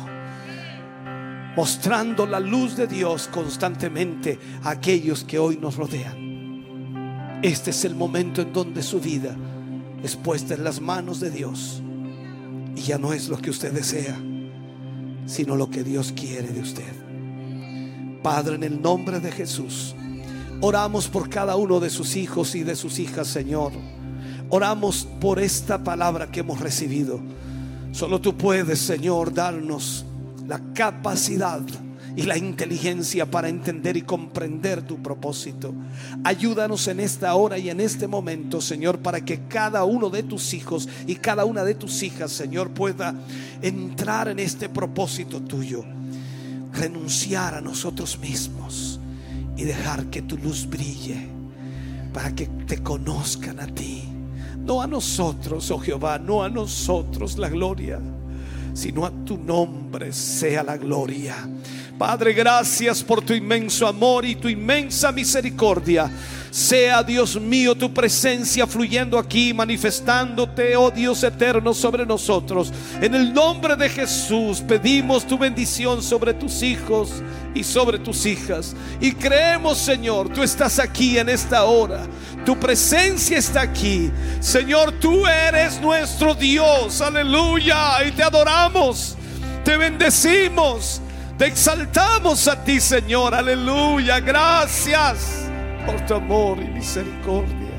Mostrando la luz de Dios constantemente a aquellos que hoy nos rodean. Este es el momento en donde su vida es puesta en las manos de Dios. Y ya no es lo que usted desea, sino lo que Dios quiere de usted. Padre, en el nombre de Jesús. Oramos por cada uno de sus hijos y de sus hijas, Señor. Oramos por esta palabra que hemos recibido. Solo tú puedes, Señor, darnos la capacidad y la inteligencia para entender y comprender tu propósito. Ayúdanos en esta hora y en este momento, Señor, para que cada uno de tus hijos y cada una de tus hijas, Señor, pueda entrar en este propósito tuyo. Renunciar a nosotros mismos y dejar que tu luz brille para que te conozcan a ti No a nosotros, oh Jehová, no a nosotros la gloria, sino a tu nombre sea la gloria. Padre, gracias por tu inmenso amor y tu inmensa misericordia. Sea, Dios mío, tu presencia fluyendo aquí, manifestándote, oh Dios eterno, sobre nosotros. En el nombre de Jesús pedimos tu bendición sobre tus hijos y sobre tus hijas. Y creemos, Señor, tú estás aquí en esta hora. Tu presencia está aquí. Señor, tú eres nuestro Dios. Aleluya. Y te adoramos. Te bendecimos. Te exaltamos a ti, Señor. Aleluya. Gracias por tu amor y misericordia.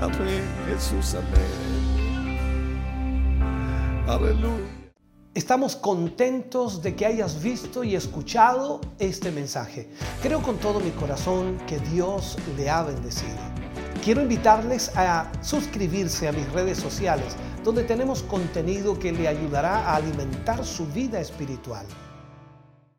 Amén, Jesús. Amén. Aleluya. Estamos contentos de que hayas visto y escuchado este mensaje. Creo con todo mi corazón que Dios le ha bendecido. Quiero invitarles a suscribirse a mis redes sociales, donde tenemos contenido que le ayudará a alimentar su vida espiritual.